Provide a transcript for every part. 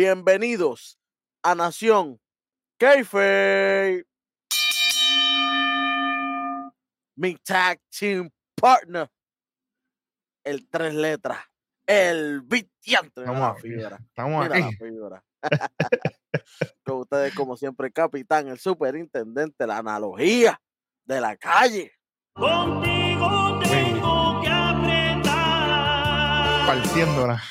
Bienvenidos a Nación Keife. Mi tag team partner. El tres letras. El vitiante. Estamos aquí. Estamos Mira aquí. la. Con ustedes, como siempre, el capitán, el superintendente, la analogía de la calle. Contigo tengo que apretar. Partiéndola.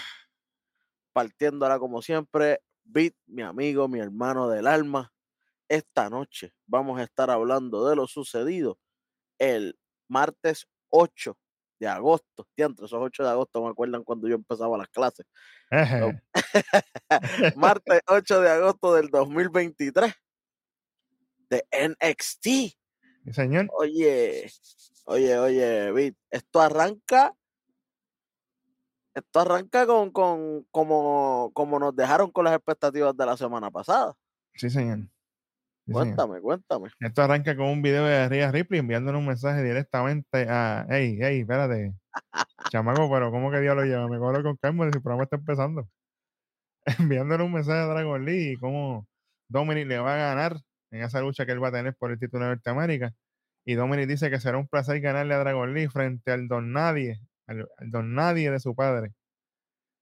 Partiéndola como siempre. Bit, mi amigo, mi hermano del alma. Esta noche vamos a estar hablando de lo sucedido el martes 8 de agosto. Diantre, esos 8 de agosto me acuerdan cuando yo empezaba las clases. Martes 8 de agosto del 2023 de NXT. Señor. Oye, oye, oye, Bit, esto arranca. Esto arranca con, con como, como nos dejaron con las expectativas de la semana pasada. Sí, señor. Sí, señor. Cuéntame, cuéntame. Esto arranca con un video de Rhea Ripley enviándole un mensaje directamente a. Ey, ey, espérate. Chamaco, pero ¿cómo que Dios lo lleva? Me cobro con calma el programa está empezando. Enviándole un mensaje a Dragon Lee y cómo Dominic le va a ganar en esa lucha que él va a tener por el título de Norteamérica. Y Dominic dice que será un placer ganarle a Dragon Lee frente al Don Nadie, Don Nadie de su padre.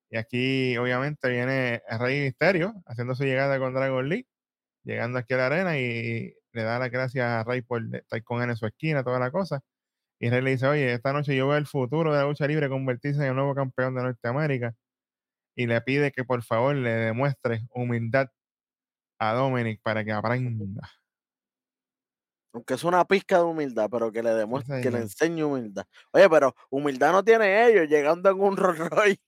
Y aquí, obviamente, viene Rey Misterio haciendo su llegada con Dragon Lee, llegando aquí a la arena y le da las gracias a Rey por estar con él en su esquina, toda la cosa. Y Rey le dice, oye, esta noche yo veo el futuro de la lucha libre convertirse en el nuevo campeón de Norteamérica. Y le pide que por favor le demuestre humildad a Dominic para que aprenda. Aunque es una pizca de humildad, pero que le demuestre, que le enseñe humildad. Oye, pero humildad no tiene ellos llegando en un Rolls Royce.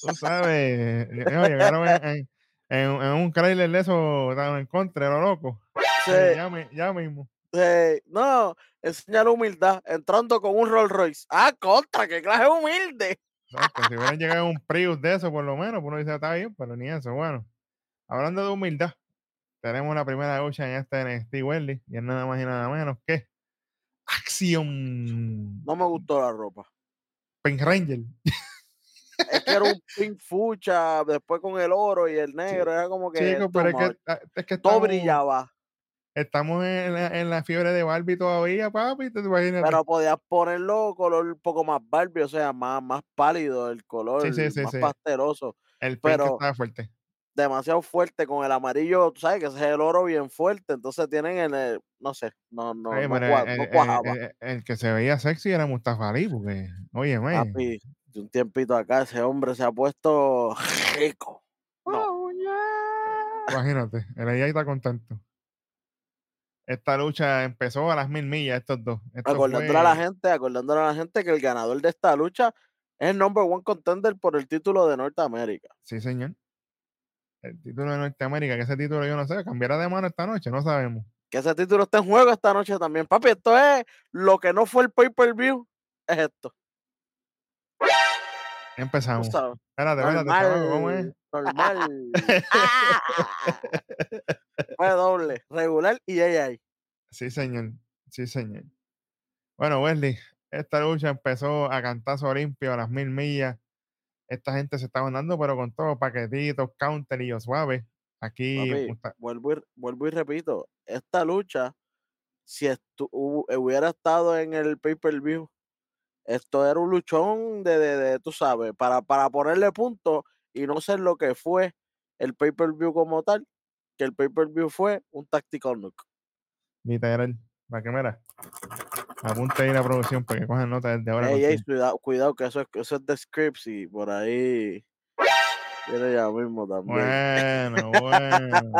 Tú sabes, no, llegaron en, en- en- en un trailer de eso, en contra, lo loco. Sí, Ya, ya mismo. sí. No, enseñar humildad, entrando con un Rolls Royce. Ah, contra, qué clase humilde. Exacto, Si hubieran llegado en un Prius de eso, por lo menos, pues uno dice, está bien, pero ni eso. Bueno, hablando de humildad, tenemos la primera lucha en este NXT Wesley, y es nada más y nada menos que Acción No me gustó la ropa. Pink Ranger. Es que era un pink fucha, después con el oro y el negro, era como que pero es que, ah, es que todo brillaba. estamos en la, en la fiebre de Barbie todavía, papi, te imaginas. Pero podías ponerlo color un poco más Barbie, o sea, más, más pálido el color, sí, sí, más sí. pasteloso, El pink pero- estaba fuerte. Demasiado fuerte con el amarillo, tú sabes que ese es el oro bien fuerte, entonces tienen el, el- no sé, no, no, no, pero cua- el, no el- cuajaba. el- el que se veía sexy era Mustafa Ali, porque, oye, man. Papi, de un tiempito acá ese hombre se ha puesto rico. No, Oh, Imagínate, el AI está contento. Esta lucha empezó a las mil millas, estos dos. Esto acordándole a la gente, acordándole a la gente que el ganador de esta lucha es el number one contender por el título de Norteamérica. Sí, señor. El título de Norteamérica, que ese título yo no sé, cambiará de mano esta noche, no sabemos. Que ese título está en juego esta noche también. Papi, esto es lo que no fue el pay-per-view, es esto. Empezamos. Espérate, espérate, ¿cómo es? Normal. Fue doble, regular y AI. Sí, señor. Sí, señor. Bueno, Wesley, esta lucha empezó a cantazo limpio a las mil millas. Esta gente se estaban dando, pero con todos paquetitos, counter y yo suave. Aquí Papi, vuelvo, y, vuelvo y repito, esta lucha, si estu- hu- hubiera estado en el pay-per-view, esto era un luchón de, de, de, tú sabes, para, para ponerle punto y no ser lo que fue el pay-per-view como tal, que el pay-per-view fue un tactical nook. literal. ¿Para qué mira? Apunta ahí la producción para que cojan nota desde ahora. Ey, ey, contigo. cuidado, cuidado, que eso es, eso es de scripts y por ahí viene ya mismo también. Bueno, bueno.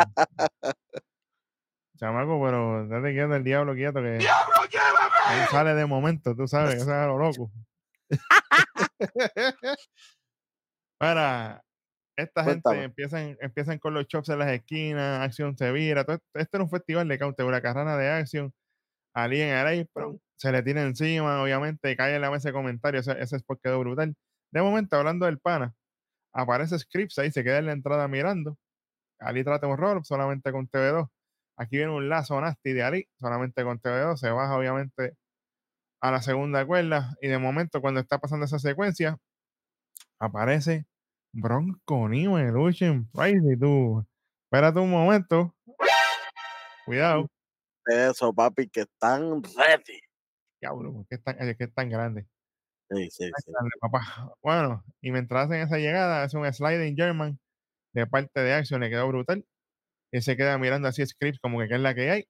Chamaco, pero date quieto el diablo quieto que él sale de momento, tú sabes, que eso es a lo loco. Para esta gente empiezan, empiezan con los chops en las esquinas, acción se vira. todo esto- Este era un festival de counter, una carrana de acción. Ali en el apron, se le tira encima, obviamente, cae en la mesa de comentarios. Ese, ese spot quedó brutal. De momento, hablando del pana, aparece Scripps ahí, se queda en la entrada mirando. Ali trata un roll solamente con TV2. Aquí viene un lazo nasty de Ali, solamente con TV2. Se baja, obviamente, a la segunda cuerda. Y de momento, cuando está pasando esa secuencia, aparece Bronco Nimo y Luchen Price y tú. Espérate un momento. Cuidado. Eso, papi, que están ready. Diablo, ¿por qué es tan, es que es tan grande? Sí, sí, Tan sí. grande, papá. Bueno, y mientras hacen esa llegada, hace un sliding German de parte de Action, le quedó brutal. Y se queda mirando así Scripps como que qué es la que hay.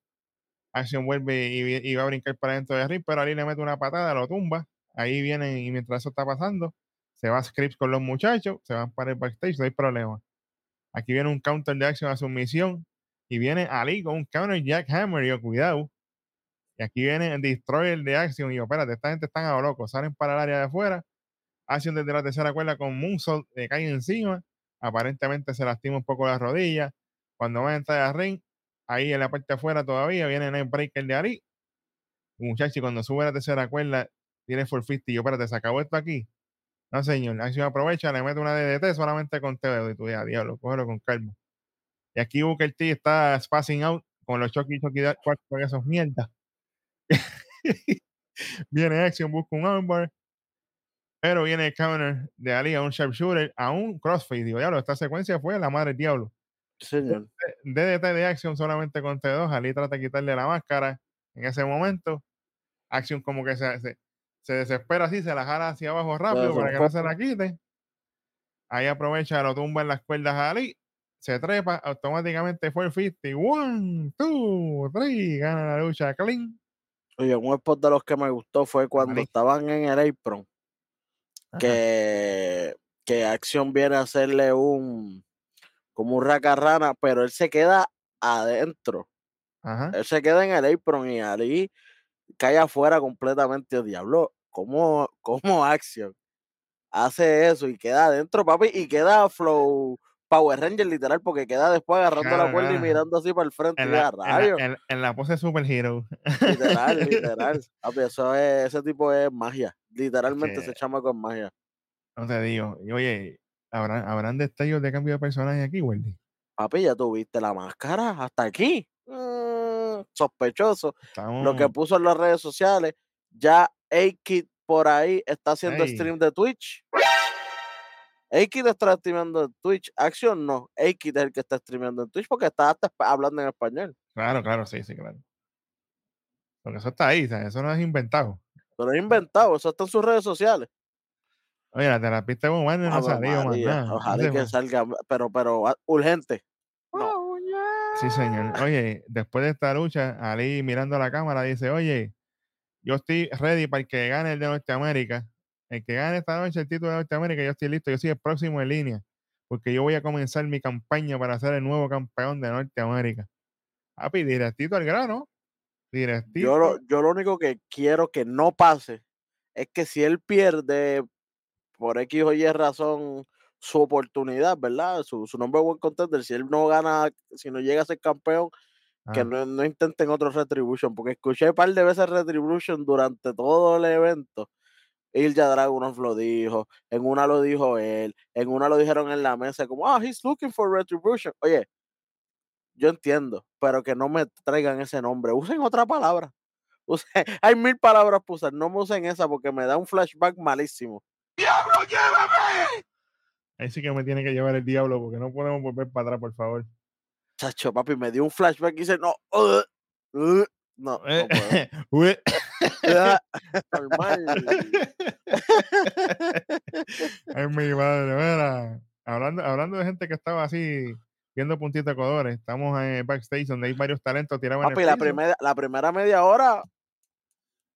Action vuelve y, va a brincar para dentro de Rip, pero Ali le mete una patada, lo tumba. Ahí vienen y mientras eso está pasando, se va Scripps con los muchachos, se van para el backstage, no hay problema. Aquí viene un counter de Action a su misión y viene Ali con un counter jackhammer y yo, cuidado. Y aquí viene el destroyer de Action y yo, espérate, esta gente están a lo loco, salen para el área de afuera. Action desde la tercera cuerda con Moonsault le cae encima. Aparentemente se lastima un poco la rodilla. Cuando va a entrar al ring, ahí en la parte de afuera todavía viene el breaker de. El muchacho, y cuando sube a la tercera cuerda, tiene full 50. Y yo, espérate, ¿se acabó esto aquí? No, señor. Action aprovecha, le mete una DDT solamente con TVO. Y tú, ya, diablo, cógelo con calma. Y aquí Booker T está spacing out con los Chucky Chucky con esos mierdas. viene Action, busca un armbar. Pero viene el counter de Ali a un sharpshooter, a un crossfade. Digo, diablo, esta secuencia fue la madre del diablo. Señor. DDT de Action solamente con T2. Ali trata de quitarle la máscara en ese momento. Action como que se, se, se desespera así, se la jala hacia abajo rápido para que no se la quite. Ahí aprovecha, lo tumba en las cuerdas a Ali. Se trepa, automáticamente fue el 50. One, two, three. Gana la lucha clean. Oye, un spot de los que me gustó fue cuando estaban en el apron, que, que Action viene a hacerle un como un racarrana, pero él se queda adentro. Ajá. Él se queda en el apron y Ali cae afuera completamente. Diablo, ¿cómo, cómo Action hace eso y queda adentro, papi? Y queda Flow Power Ranger literal, porque queda después agarrando Claro, la cuerda y claro. mirando así para el frente. En y la, en, la, en- en la pose Super Hero. Literal, literal. Papi, eso es, ese tipo es magia. Literalmente ese chamaco es magia. No te digo. Y oye, ¿habrán, ¿habrán destellos de cambio de personaje aquí, Wendy? Papi, ya tuviste la máscara hasta aquí. Mm, sospechoso. Estamos. Lo que puso en las redes sociales, ya A-Kid por ahí está haciendo stream de Twitch. A-Kid está streameando en Twitch. Acción no. A-Kid es el que está streameando en Twitch porque está hasta hablando en español. Claro, claro, sí, sí, claro. Porque eso está ahí, ¿sabes? eso no es inventado. Pero es inventado, eso está en sus redes sociales. Oye, la terapista de Warner no Ave salió más nada. Ojalá que salga, pero, pero ah, urgente. No. Sí, señor. Oye, después de esta lucha, Ali mirando a la cámara dice, oye, yo estoy ready para el que gane el de Norteamérica. El que gane esta noche el título de Norteamérica, yo estoy listo, yo soy el próximo en línea, porque yo voy a comenzar mi campaña para ser el nuevo campeón de Norteamérica. Papi, directito al grano. Directito. Yo lo, yo lo único que quiero que no pase es que si él pierde por X o Y razón su oportunidad, ¿verdad? Su, su nombre buen contender, si él no gana, si no llega a ser campeón, que Ah, no, no intenten otro Retribution, porque escuché un par de veces Retribution durante todo el evento. Ilja Dragunov lo dijo, en una lo dijo él, en una lo dijeron en la mesa, como, ah, he's looking for Retribution. Oye, yo entiendo, pero que no me traigan ese nombre, usen otra palabra. Usen- hay mil palabras para usar, no me usen esa porque me da un flashback malísimo. ahí sí que me tiene que llevar el diablo, porque no podemos volver para atrás, por favor. Chacho, papi, me dio un flashback y dice, no, uh, uh, no, no puedo. Ah. Ay, mi madre, mira. Hablando, hablando de gente que estaba así viendo puntitos de colores, estamos en el backstage donde hay varios talentos tirados en el la piso. primera, la primera media hora,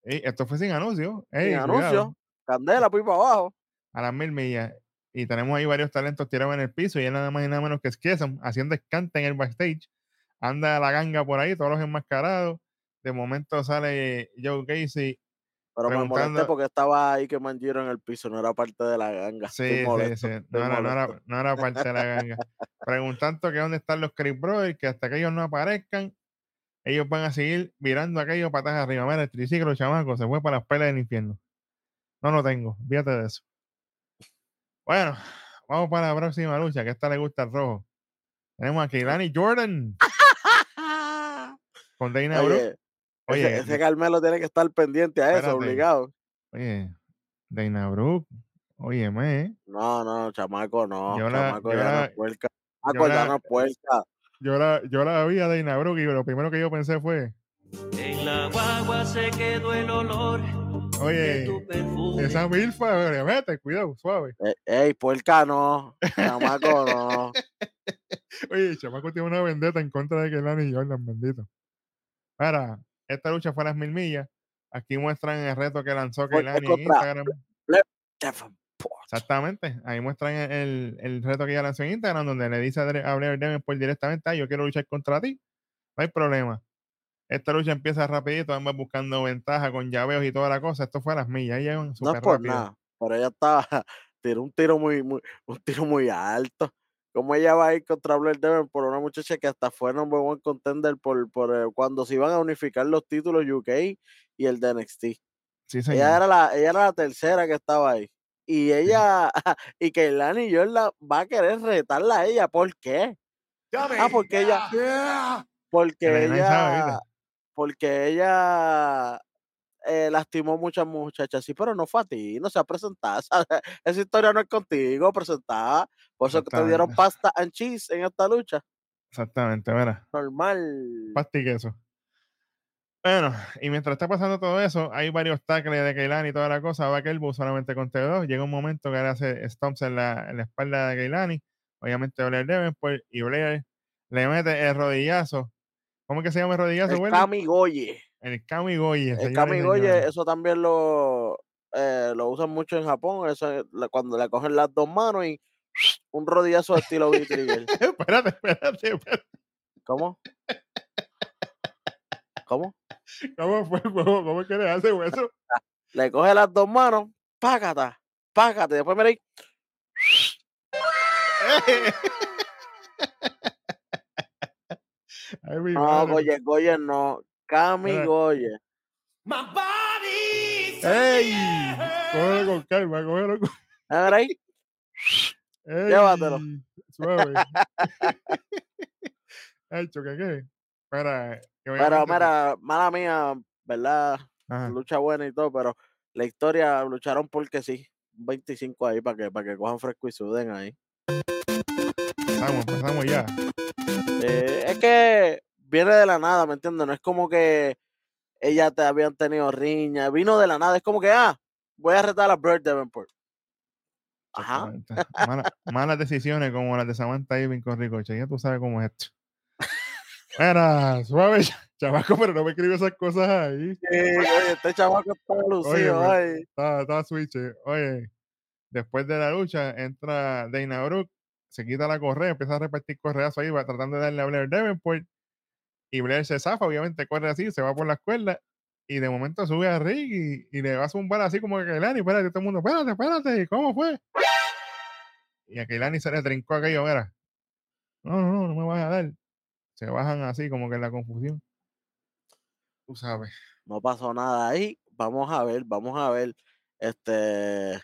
Ey, esto fue sin anuncio. sin anuncio, candela, para abajo. a las mil millas. Y tenemos ahí varios talentos tirados en el piso y es nada más y nada menos que Skieson haciendo escante en el backstage. Anda la ganga por ahí, todos los enmascarados. De momento sale Joe Casey. Pero me molesté porque estaba ahí que Manjiro en el piso, no era parte de la ganga. Sí, sí, sí. No era, no, era, no era parte de la ganga. Preguntando que dónde están los Chris Brothers, que hasta que ellos no aparezcan, ellos van a seguir virando aquellos patas arriba. Mira, el triciclo, chamaco, se fue para las pelas del infierno. No lo tengo, fíjate de eso. Bueno, vamos para la próxima lucha, que esta le gusta el rojo. Tenemos a Keilani Jordan con Dana Brooke. Oye, ese, ese Carmelo tiene que estar pendiente a eso, espérate. obligado. Oye, Dana Brooke, Óyeme, ¿eh? No, no, chamaco, no. Yo la- chamaco, yo ya no la- es puerca. yo Chamaco, ya la- no es puerca. Yo la, yo la vi a Dana Brooke y lo primero que yo pensé fue, En la guagua se quedó el olor oye, esa milfa, mete, cuidado, suave. Eh, Ey, puerca no. Chamaco, no. Oye, chamaco tiene una vendetta en contra de Kelani y Jordan, bendito. Ahora, esta lucha fue a las mil millas. Aquí muestran el reto que lanzó Kelani en Instagram. Exactamente. Ahí muestran el, el- reto que ella lanzó en Instagram, donde le dice a Blair Davenport directamente, "Ah, yo quiero luchar contra ti. No hay problema. Esta lucha empieza rapidito, ambas buscando ventaja con llaveos y toda la cosa. Esto fue a las millas. Ella No es por rápido. nada, pero ella estaba, tiró un tiro muy, muy, un tiro muy alto. ¿Cómo ella va a ir contra Blair Devon por una muchacha que hasta fue number one contender por, por eh, cuando se iban a unificar los títulos UK y el de NXT? Sí, señor. Ella era la, ella era la tercera que estaba ahí. Y ella, y Keilani Jordan va a querer retarla a ella. ¿Por qué? Ah, porque ella, porque ella, porque ella eh, lastimó muchas muchachas, sí, pero no fue a ti, no se ha presentado. esa- Esa historia no es contigo, presentada. Por eso que te dieron pasta and cheese en esta lucha. Exactamente, mira. Normal. Pasta y queso. Bueno, y mientras está pasando todo eso, hay varios tackles de Keilani y toda la cosa. Va Kelbu solamente con T2. Llega un momento que él hace stomps en la, en la espalda de Keilani. Obviamente Blair Davenport y Blair le mete el rodillazo. ¿Cómo es que se llama el rodillazo? Kamigoye. El Kamigoye. El Kamigoye, eso también lo, eh, lo usan mucho en Japón. Eso cuando le cogen las dos manos y un rodillazo de estilo B-Trigger. espérate, espérate, espérate. ¿Cómo? ¿Cómo? ¿Cómo fue? ¿Cómo, cómo es que le hace eso? Le coge las dos manos, págata, págate. Después mira ahí, Ay, mi No, madre. Goye, Goye no. Cami. My body ¡Ey! Cógelo con calma, cógelo con... Ah, mira ahí. Llévatelo. Suave. Ay, choque, ¿qué? Espera, que Pero mira, mala mía, ¿verdad? Ajá. Lucha buena y todo, pero la historia lucharon porque sí. Un 25 ahí para que, para que cojan fresco y suden ahí. Empezamos, empezamos ya. Eh, es que viene de la nada, ¿me entiendes? No es como que ellas te habían tenido riña, vino de la nada, es como que, ah, voy a retar a Bird Davenport. Ajá. Mala- malas decisiones como las de Samantha Irving con Ricochet. Ya tú sabes cómo es esto. Mira, suave, chavaco, pero no me escribes esas cosas ahí. Sí, oye, este chavaco está lucido, Oye. Está, está switch. eh. Oye, después de la lucha, entra Dana Brooke, se quita la correa, empieza a repartir correazos ahí, va tratando de darle a Blair Davenport. Y Blair se zafa, obviamente corre así, se va por la escuela. Y de momento sube a Rick y, le va a zumbar así como que Keilani, espérate, todo el mundo, espérate, espérate, ¿cómo fue? Y a Keilani se le trincó aquello, mira. No, no, no, no me vas a dar. Se bajan así como que en la confusión. Tú sabes. no pasó nada ahí. Vamos a ver, vamos a ver. Este.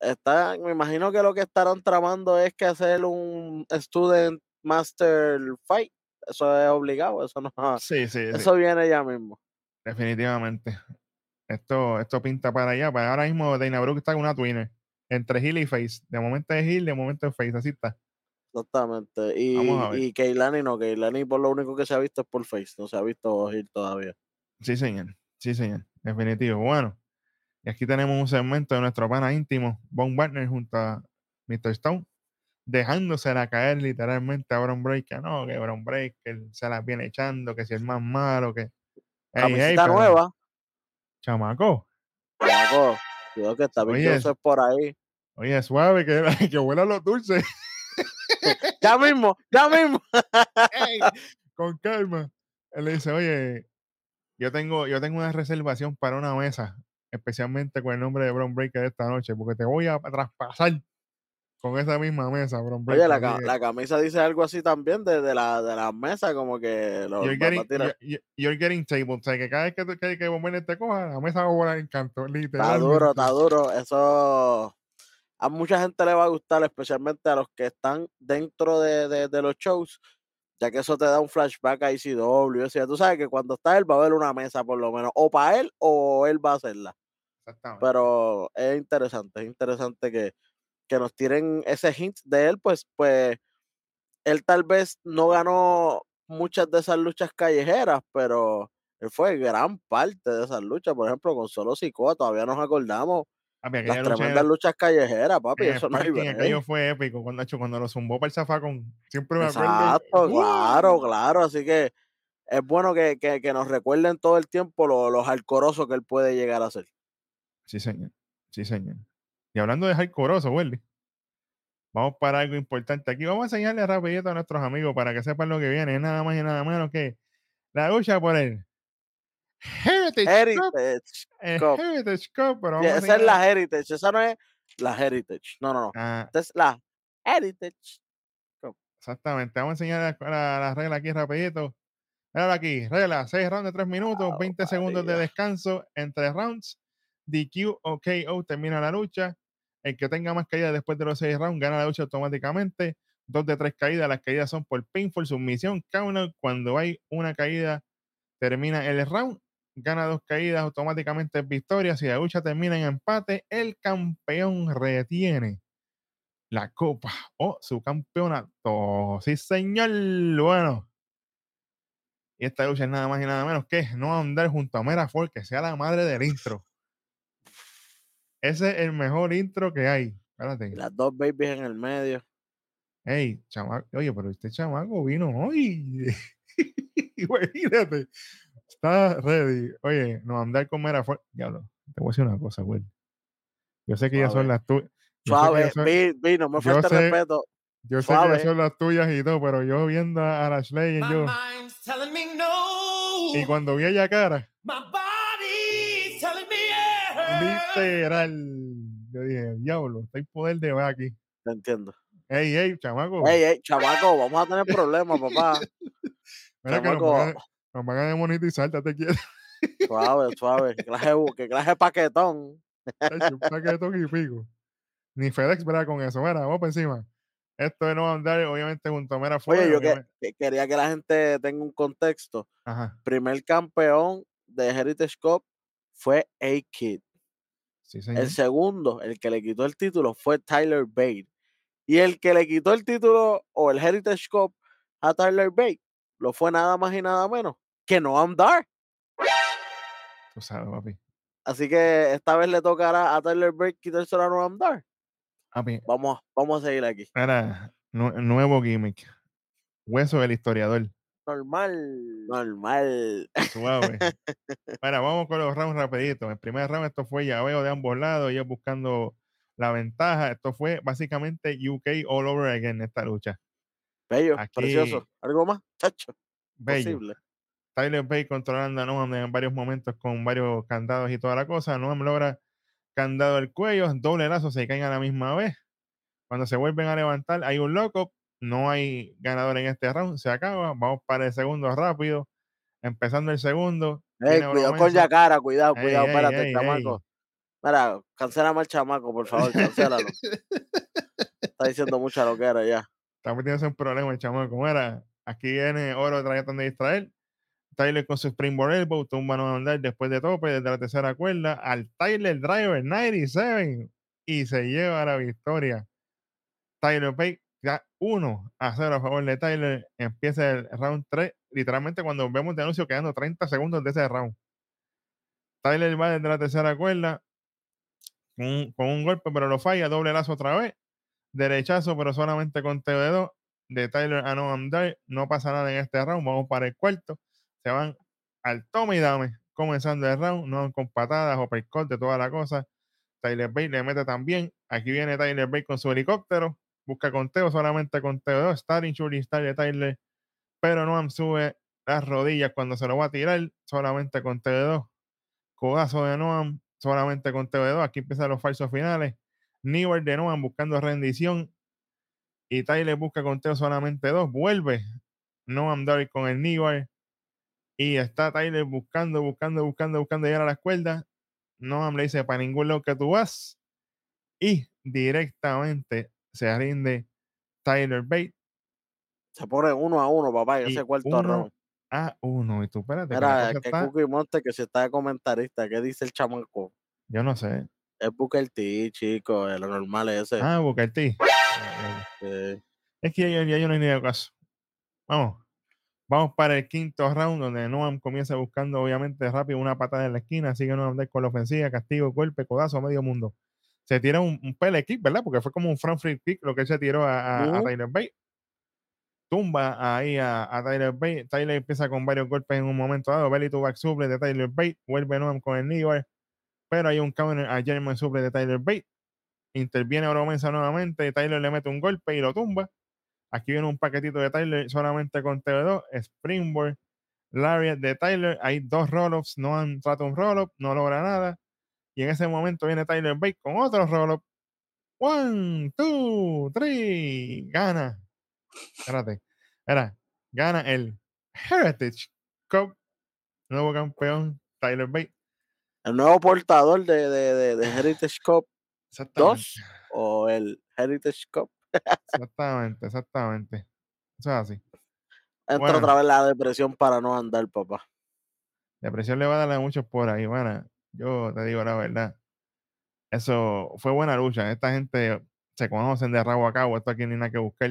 Está, me imagino que lo que estarán tramando es que hacer un Student Master Fight. Eso es obligado, eso no. Sí, sí, sí. Eso viene ya mismo. Definitivamente. Esto, esto pinta para allá. Para ahora mismo Dana Brooke está con una twinner. Entre heel y face. De momento es heel, de momento es face. Así está. Exactamente. Y, y Keilani no, Keilani por lo único que se ha visto es por Face, no se ha visto Gil todavía. Sí, señor. Sí, señor. Definitivo. Bueno. Y aquí tenemos un segmento de nuestro pana íntimo, Von Wagner, junto a Mr. Stone, dejándosela caer literalmente a Bron Breaker. No, que Bron Breaker se la viene echando, que si es más malo, que. Ey, ey, Camiseta pero, nueva. Chamaco. Chamaco, cuidado que está bien es por ahí. Oye, suave, que, que huela los dulces. Ya mismo, ya mismo. Con calma. Él le dice, oye, yo tengo, yo tengo una reservación para una mesa, especialmente con el nombre de Bron Breaker esta noche, porque te voy a traspasar con esa misma mesa, Bron Breaker. Oye, la, ca- camisa dice algo así también de, de la, de la mesa, como que lo you're, getting, you're- getting table. O sea, que cada vez que, que, que Breaker te coja, la mesa va a volar en canto, Está duro, está duro. Eso a mucha gente le va a gustar, especialmente a los que están dentro de, de- de los shows, ya que eso te da un flashback a ICW. O sea, tú sabes que cuando está él va a haber una mesa por lo menos, o para él o él va a hacerla. Exactamente. pero es interesante, es interesante que, que nos tiren ese hint de él, pues, pues, él tal vez no ganó muchas de esas luchas callejeras, pero él fue gran parte de esas luchas, por ejemplo, con Solo Sikoa, todavía nos acordamos Papi, las lucha en tremendas luchas callejeras, papi, el eso no hay aquello fue épico. Cuando, hecho, cuando lo zumbó para el zafacón, siempre me acuerdo. Exacto, claro, claro, así que es bueno que, que, que nos recuerden todo el tiempo lo, los alcorosos que él puede llegar a ser. Sí, señor. Sí, señor. Y hablando de hardcoreoso, Welly, vamos para algo importante aquí. Vamos a enseñarle rapidito a nuestros amigos para que sepan lo que viene. Es nada más y nada menos que la lucha por el Heritage Cup. Heritage, El Cup. Heritage Cup, pero sí, vamos a esa es la Heritage, esa no es la Heritage, no, no, no, Ah, esta es la Heritage. exactamente. Vamos a enseñar la, la, la regla aquí rapidito. Míralo aquí, regla, 6 rounds de 3 minutos, Ave 20 segundos de descanso entre rounds. DQ o KO termina la lucha. El que tenga más caídas después de los 6 rounds gana la lucha automáticamente. Dos de tres caídas, las caídas son por pinfall, sumisión, counter. Cuando hay una caída, termina el round. Gana dos caídas, automáticamente es victoria. Si la lucha termina en empate, el campeón retiene la copa o su campeonato. Sí, señor. Bueno. Y esta lucha es nada más y nada menos que no andar junto a Mera Ford, que sea la madre del intro. Ese es el mejor intro que hay. Espérate. Las dos babies en el medio. Ey, chamaco. Oye, pero este chamaco vino hoy. Imagínate. Está ready. Oye, no andar con Mera Ford. Diablo, te voy a decir una cosa, güey. Yo sé que ellas son Suave. las tuyas. Suave, vi, vi, no me falta respeto. yo sé que suave. son las tuyas y todo, pero yo viendo a Ashley y yo. no. Y cuando vi ella cara, My literal. Yo dije, diablo, está el poder de ver aquí. Te entiendo. Ey, ey, chamaco. Ey, ey, chamaco, vamos a tener problemas, papá. Mira que nos chamaco. van, a, nos van a demonetizar, te quieres. Suave, suave. ¿Qué clase, paquetón? un paquetón y pico. Ni FedEx, ¿verdad? Con eso. Mira, vamos por encima. Esto de no andar, obviamente, junto a Mera Fuego. Oye, yo que, que quería que la gente tenga un contexto. Ajá, Primer campeón de Heritage Cup fue A-Kid. Sí, señor. El segundo, el que le quitó el título, fue Tyler Bate. Y el que le quitó el título o el Heritage Cup a Tyler Bate, lo fue nada más y nada menos que Noam Dar. Tú sabes, papi. Así que esta vez le tocará a Tyler Bate quitárselo a Noam Dar. Papi, Vamos, vamos a seguir aquí. nu- nuevo gimmick. Hueso del historiador. Normal. Normal. Suave. Bueno, vamos con los rounds rapiditos. El primer round, esto fue llaveo de ambos lados, ellos buscando la ventaja. Esto fue básicamente UK all over again esta lucha. Bello, Aquí- precioso. ¿Algo más? Chacho. Bello. Posible. Tyler Bate controlando a Noam en varios momentos con varios candados y toda la cosa. Noam logra candado el cuello, doble lazo, se caen a la misma vez. Cuando se vuelven a levantar, hay un loco. No hay ganador en este round, se acaba. Vamos para el segundo rápido. Empezando el segundo. Ey, cuidado con. Yacara, cuidado, cuidado, ey, chamaco. Mira, cancélame al chamaco, por favor, cancélalo. Está diciendo mucha loquera ya. Está metiéndose en problemas el chamaco. ¿Cómo era? Aquí viene Oro tratando de distraer. Tyler con su Springboard Elbow, tumba no andar después de tope desde la tercera cuerda al Tyler Driver 97 y se lleva la victoria. Tyler Bate ya 1 a 0 a favor de Tyler. Empieza el round 3. Literalmente cuando vemos de anuncio quedando 30 segundos de ese round. Tyler va desde la tercera cuerda con, un- golpe, pero lo falla. Doble lazo otra vez. Derechazo, pero solamente con TD2 de Tyler a Noam Dar. No pasa nada en este round. Vamos para el cuarto. Se van al toma y dame. Comenzando el round. No con patadas o percot de toda la cosa. Tyler Bate le mete también. Aquí viene Tyler Bate con su helicóptero. Busca conteo solamente con TD2. Starting shooting star de Tyler. Pero Noam sube las rodillas cuando se lo va a tirar. Solamente con TD2. Codazo de Noam. Solamente con TD2. Aquí empiezan los falsos finales. Newell de Noam buscando rendición. Y Tyler busca conteo solamente dos. Vuelve Noam Dar con el Newell. Y está Tyler buscando, buscando, buscando, buscando llegar a la cuerda. Noam le dice para ningún lado que tú vas. Y directamente se rinde Tyler Bate Se pone uno a uno, papá, en Y ese cuarto round. a uno. Y tú, espérate, que Mira, que está- Cookie Monte que si está de comentarista, ¿qué dice el chamaco? Yo no sé. Es Booker T, chico, es lo normal ese. Ah, Booker T. Sí. Es que ya, ya yo no hay ni caso. Vamos. Vamos para el quinto round, donde Noam comienza buscando, obviamente, rápido una patada en la esquina. Sigue Noam con la ofensiva, castigo, golpe, codazo a medio mundo. Se tira un, un pele kick, ¿verdad? Porque fue como un front free kick lo que él se tiró a, a- a Ujú. Tyler Bate. Tumba ahí a, a Tyler Bate. Tyler empieza con varios golpes en un momento dado. Belly to back suple de Tyler Bate. Vuelve Noam con el knee. Pero hay un counter a German suple de Tyler Bate. Interviene Oromensa nuevamente. Tyler le mete un golpe y lo tumba. Aquí viene un paquetito de Tyler solamente con TV2. Springboard. Lariat de Tyler. Hay dos roll-ups. No han trata un roll-up. No logra nada. Y en ese momento viene Tyler Bate con otro roll-up. One, two, three. Gana. Espérate. Era. Gana el Heritage Cup. Nuevo campeón. Tyler Bate. El nuevo portador de, de, de, de Heritage Cup Exactamente. 2 o el Heritage Cup. Exactamente. Exactamente. Eso es así. Entra Bueno. otra vez la depresión para no andar, papá. Depresión le va a dar a muchos por ahí, bueno, yo te digo la verdad. Eso fue buena lucha. Esta gente se conocen de rabo a cabo, esto aquí no hay nada que buscar.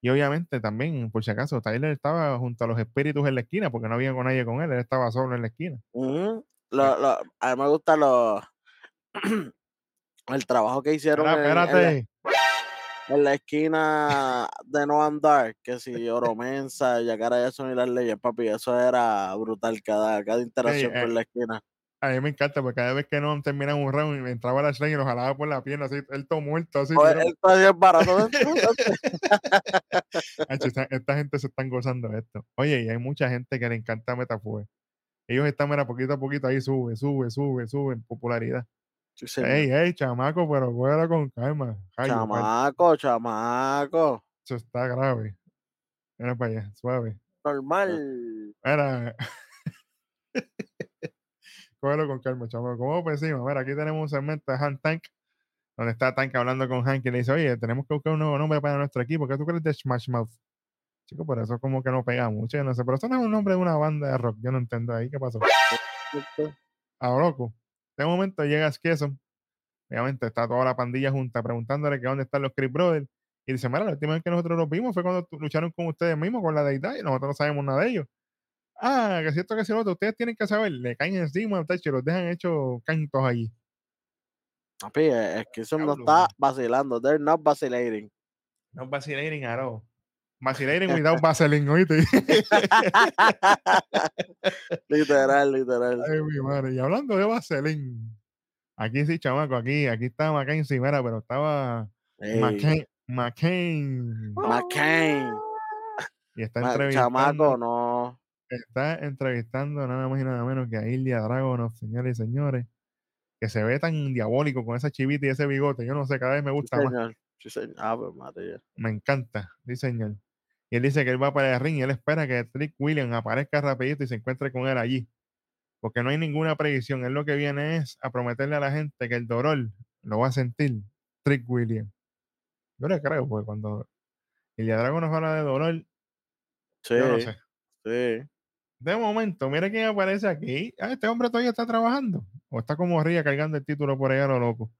Y obviamente también, por si acaso, Tyler estaba junto a los espíritus en la esquina, porque no había con nadie con él, él estaba solo en la esquina. Ujú. Lo- lo- a mí me gusta lo, el trabajo que hicieron Espera, en, en la, espérate. en la esquina de No Andar, que si Oromensa, Yacara Jason y las leyes, papi, eso era brutal cada, cada interacción eh, con la esquina. A mí me encanta, porque cada vez que no terminaba un round, entraba la Shane y lo jalaba por la pierna, así, él todo muerto, así. Pues, mira, él todavía es barato. Esta, esta gente se están gozando de esto. Oye, y hay mucha gente que le encanta Metafugue. Ellos están, mira, poquito a poquito ahí sube, sube, sube, sube en popularidad. Sí. Ey, ey, chamaco, pero fuera con calma. Ay, chamaco, chamaco. eso está grave. Mira para allá, suave. Normal. Mira. Cógelo con calma, chamaco. ¿Cómo por encima? Mira, aquí tenemos un segmento de Han Tank, donde está Tank hablando con Hank y le dice, oye, tenemos que buscar un nuevo nombre para nuestro equipo. ¿Qué tú crees de Smash Mouth? Chico, por eso como que no pega mucho. Pero eso no es un nombre de una banda de rock. Yo no entiendo ahí qué pasó. a loco. De momento llega Skieson. Obviamente está toda la pandilla junta preguntándole que dónde están los Creep Brothers. Y dice, mira, la última vez que nosotros los vimos fue cuando lucharon con ustedes mismos, con la deidad, y nosotros no sabemos nada de ellos. Ah, que cierto que lo otro, ustedes tienen que saber, le caen encima, tacho, los dejan hechos cantos allí. Papi, es es que eso no está vacilando. They're not vacilating. No vacilating at all. Vacilating without Vaseline, ¿oíste? literal, literal. Ay, mi madre. Y hablando de Vaseline, aquí sí, chamaco, aquí, aquí estaba Mackenzie, mira, pero estaba Ey, McCain, McCain. McCain. Y está entrevistando, Chamaco, no. Está entrevistando nada más y nada menos que a Ilya Dragonov, señores y señores, que se ve tan diabólico con esa chivita y ese bigote. Yo no sé, cada vez me Sí, gusta más. Sí, señor. Ah, pues, María. Me encanta, sí, señor. Y él dice que él va para el ring y él espera que Trick Williams aparezca rapidito y se encuentre con él allí. Porque no hay ninguna predicción. Él lo que viene es a prometerle a la gente que el dolor lo va a sentir Trick Williams. Yo le creo, porque cuando Ilya Dragunov habla de dolor, Sí, yo no sé. sí. De momento, mira quién aparece aquí. Ah, este hombre todavía está trabajando. O está como Ría cargando el título por allá a lo loco.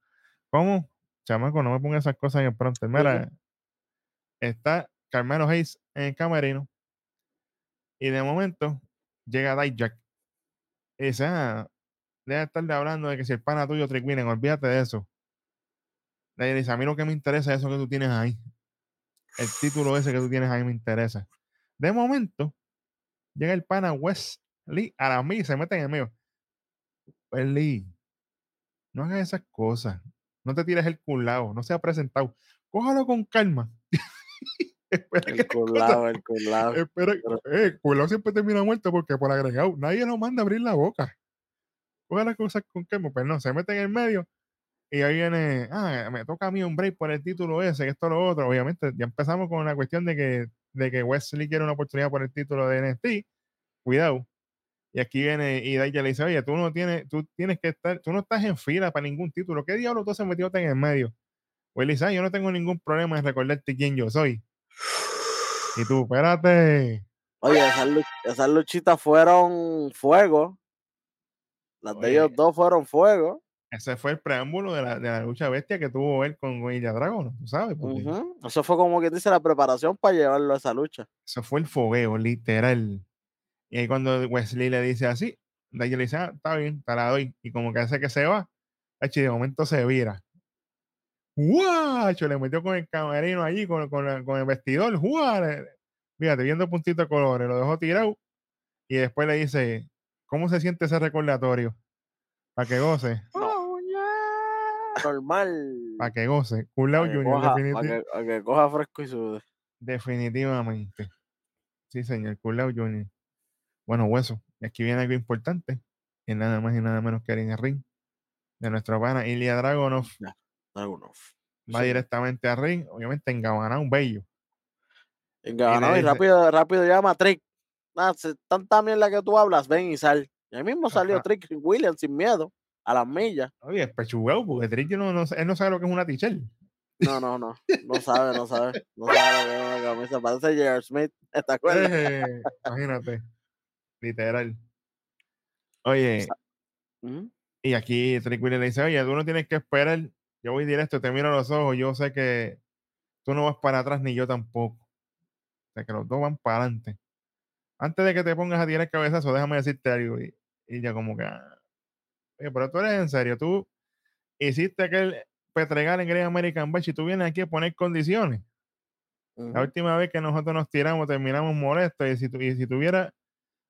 ¿Cómo? Chamaco, no me ponga esas cosas en el pronto. Mira, está Carmelo Hayes en el camerino. Y de momento llega Dijak. Y dice, ah, deja de estarle hablando de que si el pana tuyo Trick Williams, olvídate de eso. Le dice, a mí lo que me interesa es eso que tú tienes ahí. El título ese que tú tienes ahí me interesa. De momento, llega el pana Wesley a la mí se mete en el medio. Wesley, no hagas esas cosas. No te tires el culado. No sea presentado. Cójalo con calma. Espera El culado, el culado. Espera, eh, culado siempre termina muerto porque por agregado, nadie lo manda a abrir la boca. Coge las cosas con calma, pero no, se mete en el medio y ahí viene, ah, me toca a mí un break por el título ese, que esto lo otro. Obviamente, ya empezamos con la cuestión de que, de que Wesley quiere una oportunidad por el título de NXT. Cuidado. Y aquí viene y Daya le dice, oye, tú no tienes, tú tienes que estar, tú no estás en fila para ningún título. ¿Qué diablo tú se metió en el medio? Wesley dice, "Ah, yo no tengo ningún problema en recordarte quién yo soy. Y tú, espérate. Oye, esas, luch- esas luchitas fueron fuego. Las de ellos dos fueron fuego. Ese fue el preámbulo de la, de la lucha bestia que tuvo él con Ilya Dragon, ¿tú sabes? Porque. Eso fue como que dice la preparación para llevarlo a esa lucha. Eso fue el fogueo, literal. Y ahí cuando Wesley le dice así, Daya le dice, ah, está bien, te la doy. Y como que hace que se va, y de momento se vira. ¡Guacho! Le metió con el camerino allí, con, con, la- con el vestidor. ¡Guau! Fíjate, viendo puntitos de colores, lo dejó tirado. Y después le dice, ¿cómo se siente ese recordatorio? Para que goce, Normal. para que goce. Junior, definiti- pa' que- pa' que coja fresco y sude. definitivamente. Sí, señor, Out Junior. Bueno, hueso. Y aquí viene algo importante. Y nada más y nada menos que en el ring. De nuestro pana Ilya Dragonov. Dragunov. Va Sí. directamente al ring. Obviamente engabanado, un bello. Engabanado y, dice- rápido, rápido llama a Trick. Ah, se- tanta mierda que tú hablas, ven y sal. Y ahí mismo salió Ajá. Trick Williams sin miedo, a las millas. Oye, es pechugado, porque Tricky no, no, él no sabe lo que es una tichel. No, no, no. No sabe, no sabe. No sabe lo que es una camisa. Parece J.R. Smith. ¿Te acuerdas? Eh, imagínate. Literal. Oye, y aquí Trick Williams le dice, oye, tú no tienes que esperar. Yo voy directo, te miro a los ojos. Yo sé que tú no vas para atrás ni yo tampoco. O sea, que los dos van para adelante. Antes de que te pongas a tirar cabezazo, déjame decirte algo. Y, y ya como que, ah, oye, pero tú eres en serio. Tú hiciste aquel petregal en Great American Bash y tú vienes aquí a poner condiciones. La última vez que nosotros nos tiramos, terminamos molestos. Y si, tu- y si tuviera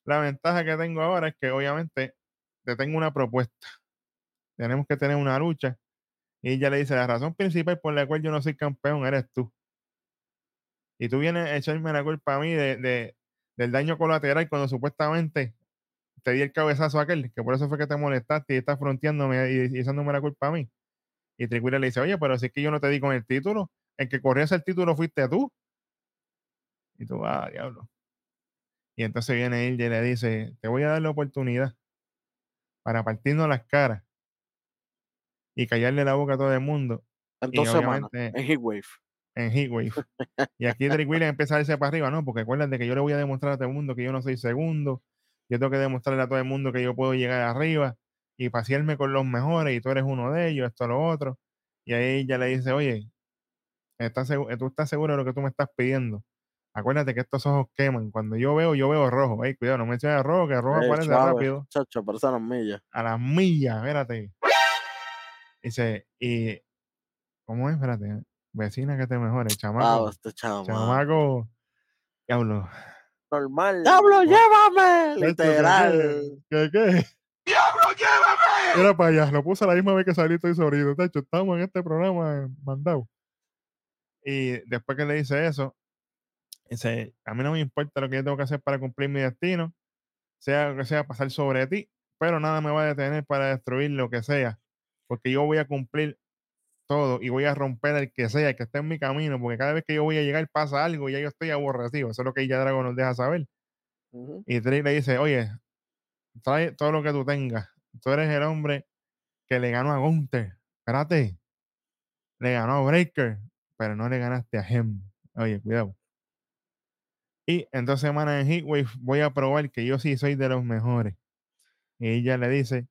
la ventaja que tengo ahora, es que obviamente te tengo una propuesta. Tenemos que tener una lucha. Y ella le dice: La razón principal por la cual yo no soy campeón eres tú. Y tú vienes a echarme la culpa a mí de, de- del daño colateral cuando supuestamente te di el cabezazo a aquel, que por eso fue que te molestaste y estás fronteándome y, y echándome la culpa a mí. Y Triquila le dice: Oye, pero si es que yo no te di con el título, el que corrías el título fuiste tú. Y tú, ah, diablo. Y entonces viene él y le dice, te voy a dar la oportunidad para partirnos las caras y callarle la boca a todo el mundo En Y dos semanas. obviamente- En Heatwave. en Heatwave. y aquí Drake Williams empieza a irse para arriba, ¿no? Porque acuérdate que yo le voy a demostrar a todo el mundo que yo no soy segundo. Yo tengo que demostrarle a todo el mundo que yo puedo llegar arriba y pasearme con los mejores y tú eres uno de ellos, esto, lo otro. Y ahí ella le dice, oye, ¿estás ¿tú estás seguro de lo que tú me estás pidiendo? Acuérdate que estos ojos queman. Cuando yo veo, yo veo rojo. Ey, cuidado, no me eches rojo, que rojo Eh, aparece rápido. Chacho, parece las millas. A las millas, espérate. Dice, y, ¿cómo es? Espérate. Vecina que te mejore, Ah, chamaco. este chamaco. chamaco. Diablo. Normal. ¡Diablo, llévame! ¿qué, Literal. ¿Qué, qué? ¡Diablo, llévame! Era para allá, lo puse la misma vez que salí y sobrino. De hecho, estamos en este programa mandado. Y después que le dice eso, dice, a mí no me importa lo que yo tengo que hacer para cumplir mi destino, sea lo que sea pasar sobre ti, pero nada me va a detener para destruir lo que sea, porque yo voy a cumplir todo y voy a romper el que sea, el que esté en mi camino, porque cada vez que yo voy a llegar pasa algo y ya yo estoy aborrecido. Eso es lo que ella Dragon nos deja saber. Ujú. Y Trick le dice, oye, trae todo lo que tú tengas. Tú eres el hombre que le ganó a Gunther. Espérate. Le ganó a Breaker, pero no le ganaste a Hem. Oye, cuidado. Y en dos semanas en Heatwave voy a probar que yo sí soy de los mejores. Y ella le dice,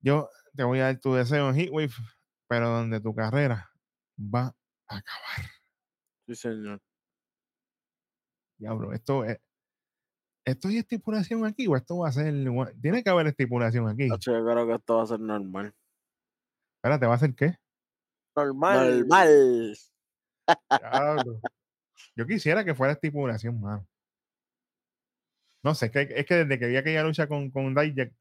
yo te voy a dar tu deseo en Heatwave, pero donde tu carrera va a acabar. Sí, señor. Diablo, esto es... ¿Esto hay estipulación aquí o esto va a ser... Tiene que haber estipulación aquí. Yo creo que esto va a ser normal. Espérate, ¿va a ser qué? Normal. Normal. Diablo. Yo quisiera que fuera estipulación, mano. No sé, es que, es que desde que vi aquella lucha con, con Dijak,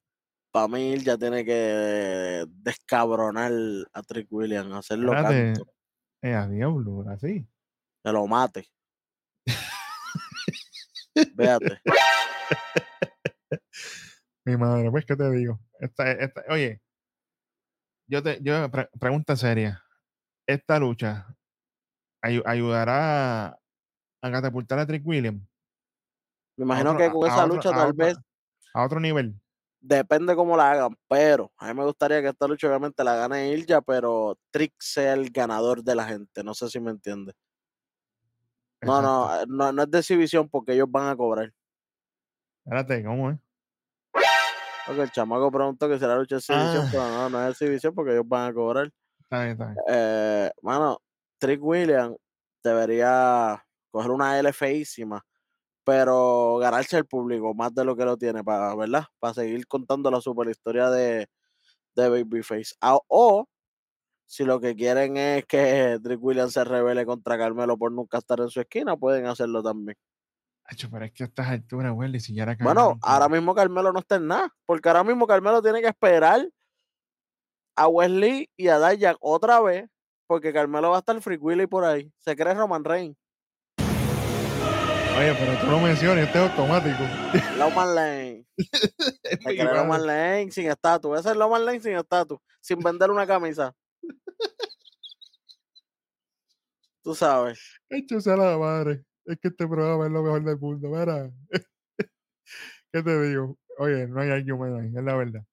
Para mí, él ya tiene que descabronar a Trick Williams, hacerlo Espérate. canto, eh, a diablo, así. que lo mate. Véate. Mi madre, pues, ¿qué te digo? Esta, esta- oye, yo te, yo, pre- pregunta seria. ¿Esta lucha ayu- ayudará a, catapultar a Trick Williams? Me imagino otro- que con esa otro- lucha tal otro- vez A otro nivel. Depende cómo la hagan, pero a mí me gustaría que esta lucha obviamente la gane Ilja, pero Trick sea el ganador de la gente. No sé si me entiende. No, no, eh, no, no es de exhibición porque ellos van a cobrar. Espérate, ¿cómo es? Porque el chamaco preguntó que si la lucha es exhibición, Ah. pero no, no es exhibición porque ellos van a cobrar. Está bien, está bien. Eh, mano, Trick Williams debería coger una L feísima, pero ganarse el público más de lo que lo tiene, para, ¿verdad? Para seguir contando la super historia de, de Babyface. Ah, o si lo que quieren es que Trick Williams se revele contra Carmelo por nunca estar en su esquina, pueden hacerlo también. Acho, pero es que a estas alturas, Welly, si ya era Bueno, ahora mismo Carmelo no está en nada, porque ahora mismo Carmelo tiene que esperar a Wesley y a Dayak otra vez, porque Carmelo va a estar Free Willy por ahí. Se cree Roman Reigns. Oye, pero tú lo mencionas, este es automático. Loman Lane. Se cree Loman Lane sin estatus. Ese es Loman Lane sin estatus, sin vender una camisa. Tú sabes. Hecho sea la madre. Es que este programa es lo mejor del mundo, mira. ¿Qué te digo? Oye, no hay argumento ahí, es la verdad.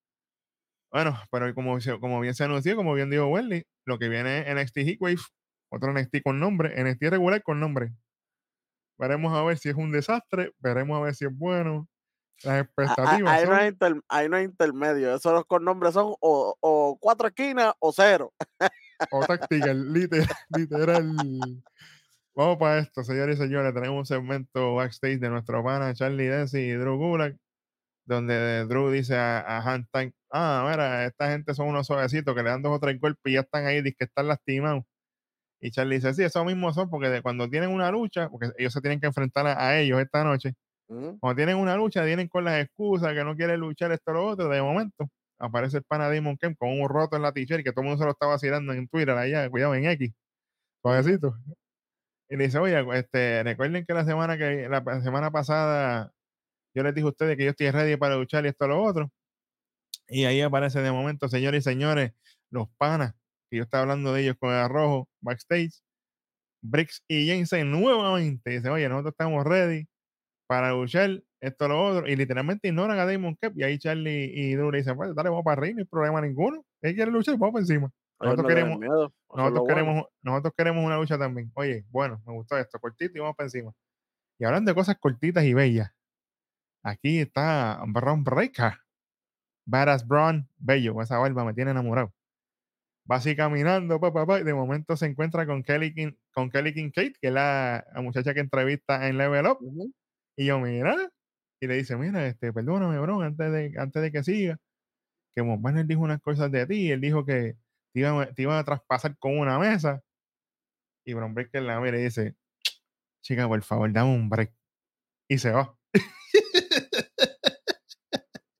Bueno, pero como, como bien se anunció, como bien dijo Wendy, lo que viene es NXT Heatwave, otro NXT con nombre, NXT regular con nombre. Veremos a ver si es un desastre, veremos a ver si es bueno. Las expectativas Ahí no, son- hay inter- ahí no hay intermedio. Esos con nombres son o, o cuatro esquinas o cero. o táctica, literal, literal. Vamos para esto, señores y señores. Tenemos un segmento backstage de nuestro pana Charlie Desi y Drew Gulak, donde Drew dice a, a Han Tank, ah, mira, esta gente son unos suavecitos que le dan dos o tres golpes y ya están ahí, que están lastimados. Y Charlie dice, sí, esos mismos son, porque de cuando tienen una lucha, porque ellos se tienen que enfrentar a, a ellos esta noche, cuando tienen una lucha, vienen con las excusas que no quieren luchar esto o lo otro, de momento aparece el pana Damon Kemp con un roto en la t-shirt que todo el mundo se lo estaba vacilando en Twitter allá, cuidado, en X, suavecito. Y le dice, oye, este, recuerden que la semana que la semana pasada yo les dije a ustedes que yo estoy ready para luchar y esto o lo otro. Y ahí aparece de momento, señores y señores, los panas, que yo estaba hablando de ellos con el rojo backstage, Briggs y Jensen nuevamente. Dice, oye, nosotros estamos ready para luchar esto lo otro. Y literalmente ignoran a Damon Kemp. Y ahí Charlie y Drew le dicen, pues dale, vamos para arriba, no hay problema ninguno. Él quiere luchar, vamos para encima. Nosotros no queremos, nosotros bueno. queremos, nosotros queremos una lucha también. Oye, bueno, me gustó esto, cortito y vamos para encima. Y hablando de cosas cortitas y bellas, aquí está Braun Breaker. Badass Braun, bello, esa barba me tiene enamorado. Va así caminando, pa, pa, pa, y de momento se encuentra con Kelly, Kin- con Kelly Kincaid, que es la, la muchacha que entrevista en Level Up. Ujú. Y yo, mira, y le dice, mira, este, perdóname, bro, antes de, antes de que siga, que Von Wagner dijo unas cosas de ti, él dijo que te iban, te iban a traspasar con una mesa. Y Bron Breaker la mira y dice, chica, por favor, dame un break. Y se va. No dice, por favor, Eh, por favor.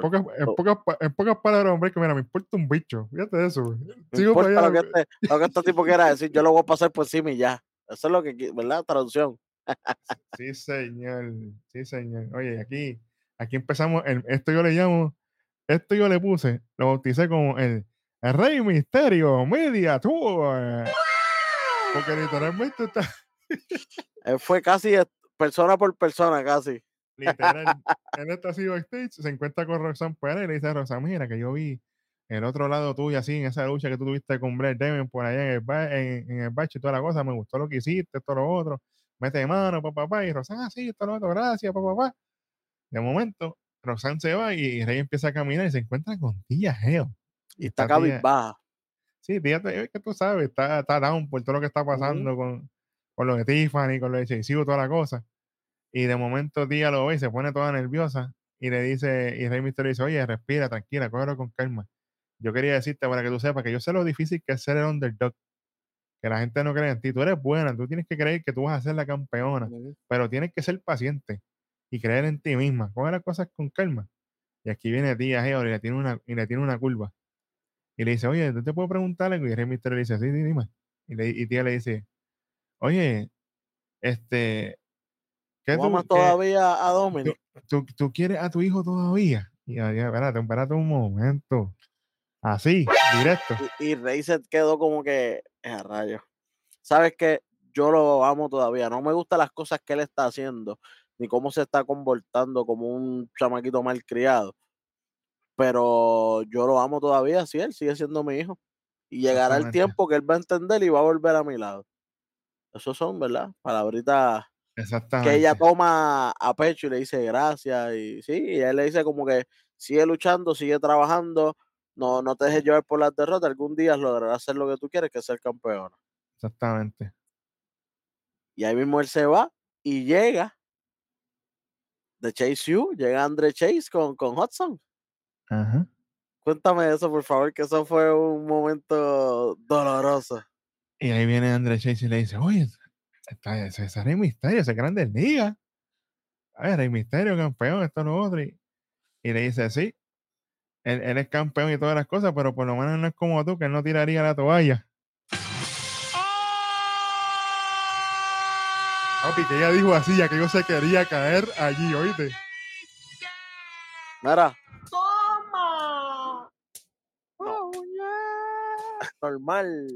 Pocas- en, pocas, en pocas palabras, hombre, que mira, me importa un bicho. Fíjate de eso. güey. Sigo para allá, lo que, este, lo que este tipo quiera decir, yo lo voy a pasar por encima y ya. Eso es lo que, ¿verdad? Traducción. Sí, señor. Sí, señor. Oye, aquí, aquí empezamos. el- esto yo le llamo, esto yo le puse, lo bauticé como el, el Rey Misterio Media Tour. Porque literalmente está, Él fue casi persona por persona, casi. Literal, en esta así backstage, se encuentra con Roxanne Pérez y le dice a Roxanne, mira, que yo vi el otro lado tuyo así, en esa lucha que tú tuviste con Brett Devin por allá en el, ba- en, en el bache y toda la cosa, me gustó lo que hiciste, esto, lo otro, mete mano, papá, papá, y Roxanne, ah, sí, esto, lo otro, gracias, papá, papá. De momento, Roxanne se va y Rey empieza a caminar y se encuentra con Tía Geo. Y está cabizbaja. Sí, Tía, es que tú sabes, está, está down por todo lo que está pasando con, con lo de Tiffany, con lo de Chase toda la cosa. Y de momento Tía lo ve y se pone toda nerviosa y le dice, y Rey Misterio dice, oye, respira, tranquila, cógelo con calma. Yo quería decirte para que tú sepas que yo sé lo difícil que es ser el underdog, que la gente no cree en ti. Tú eres buena, tú tienes que creer que tú vas a ser la campeona, pero tienes que ser paciente y creer en ti misma. Coge las cosas con calma. Y aquí viene Tía Geo y le tiene una, y le tiene una curva. Y le dice, oye, ¿tú te puedo preguntar algo? Y Rey Misterio le dice, sí, sí, dime. Y, le, y Tía le dice, oye, este, ¿qué ¿Tú amas todavía a Dominic? tú, tú quieres a tu hijo todavía? Y yo, "Ya, espérate, espérate un momento. Así, directo. Y, y Rey se quedó como que, "Eh, a rayos. ¿Sabes qué? Yo lo amo todavía. No me gustan las cosas que él está haciendo, ni cómo se está comportando como un chamaquito malcriado. Pero yo lo amo todavía, sí, él sigue siendo mi hijo. Y llegará el tiempo que él va a entender y va a volver a mi lado. Esos son, ¿verdad? Palabritas que ella toma a pecho y le dice gracias. Y sí, y él le dice como que sigue luchando, sigue trabajando, no, no te dejes llevar por las derrotas, algún día lograrás hacer lo que tú quieres, que es ser campeona. Exactamente. Y ahí mismo él se va y llega de Chase U, llega Andre Chase con, con Hudson. Ajá. Cuéntame eso, por favor, que eso fue un momento doloroso. Y ahí viene André Chase y le dice, oye, ese, ese Rey Misterio, ese grande liga. A ver, Rey Misterio, campeón, esto, lo otro. Y, y le dice, sí, él, él es campeón y todas las cosas, pero por lo menos no es como tú, que él no tiraría la toalla. Papi, que ella dijo así, ya que yo se quería caer allí, oíste. Mira, Oh, normal.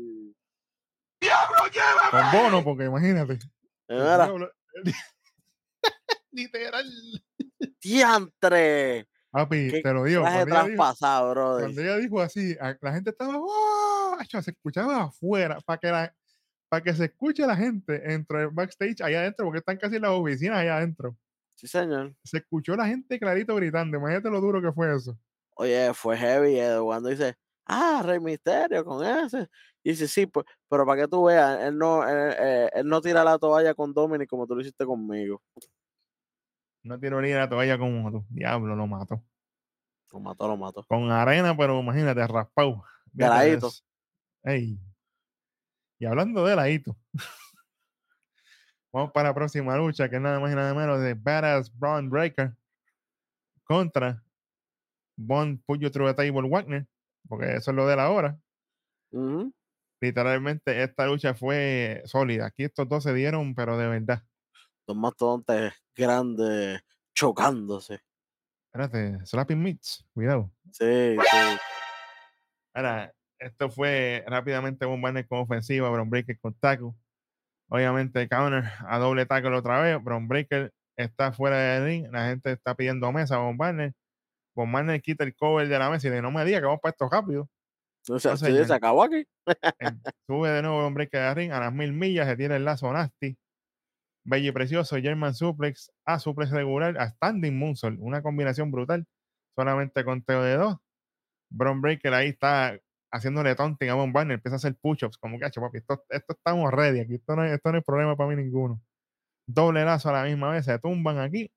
Con bono, porque imagínate. Literal. diantre. Papi, Qué te lo digo. Cuando ella, dijo, traspasado, brother. cuando ella dijo así, la gente estaba. Acho, Se escuchaba afuera, para que, la, para que se escuche la gente entre el backstage allá adentro, porque están casi en las oficinas allá adentro. Sí, señor. Se escuchó la gente clarito gritando. Imagínate lo duro que fue eso. Oye, fue heavy cuando dice, ah, Rey Misterio con ese. Y dice, sí, pues, pero para que tú veas, él no, él, eh, él no tira la toalla con Dominic como tú lo hiciste conmigo. No tiró ni la toalla como tú. Diablo, lo mató. Lo mató, lo mató. Con arena, pero imagínate, raspado. De ladito. Ey. Y hablando de ladito. Vamos para la próxima lucha, que es nada más y nada menos de Badass Braun Breaker contra Von Puyo True Table Wagner, porque eso es lo de la hora. Ujú. Literalmente, esta lucha fue sólida. Aquí estos dos se dieron, pero de verdad. Dos mastodontes grandes chocándose. Espérate, Slapping Meats, cuidado. Sí, sí. Ahora, esto fue rápidamente Von Wagner con ofensiva, Bron Breaker con tackle. Obviamente, counter a doble tackle otra vez. Bron Breaker está fuera del ring. La gente está pidiendo mesa a Von Wagner quita el cover de la mesa y dice: No me diga que vamos para esto rápido. O sea, señor. se acabó aquí. Sube de nuevo al ring a las mil millas. Se tira el lazo nasty. Bello y precioso. German suplex a suplex regular a standing moonsault. Una combinación brutal. Solamente conteo de dos. Bron Breaker ahí está haciéndole taunting a Von Wagner, empieza a hacer push-ups, como que, "Acho, papi, esto, esto estamos ready, aquí esto no, es, esto no es problema para mí ninguno. Doble lazo a la misma vez, se tumban aquí.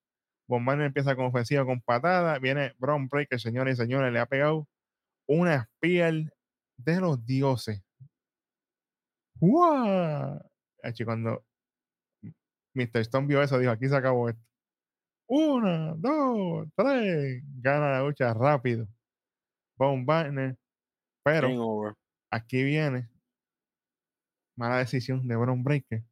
Von Wagner empieza con ofensiva con patada, viene Bron Breaker, señores y señores, le ha pegado una spear de los dioses. ¡Wow! Acho, cuando Mr. Stone vio eso, dijo, aquí se acabó esto. Una, dos, tres. Gana la lucha rápido. Von Wagner. Pero aquí viene mala decisión de Bron Breaker.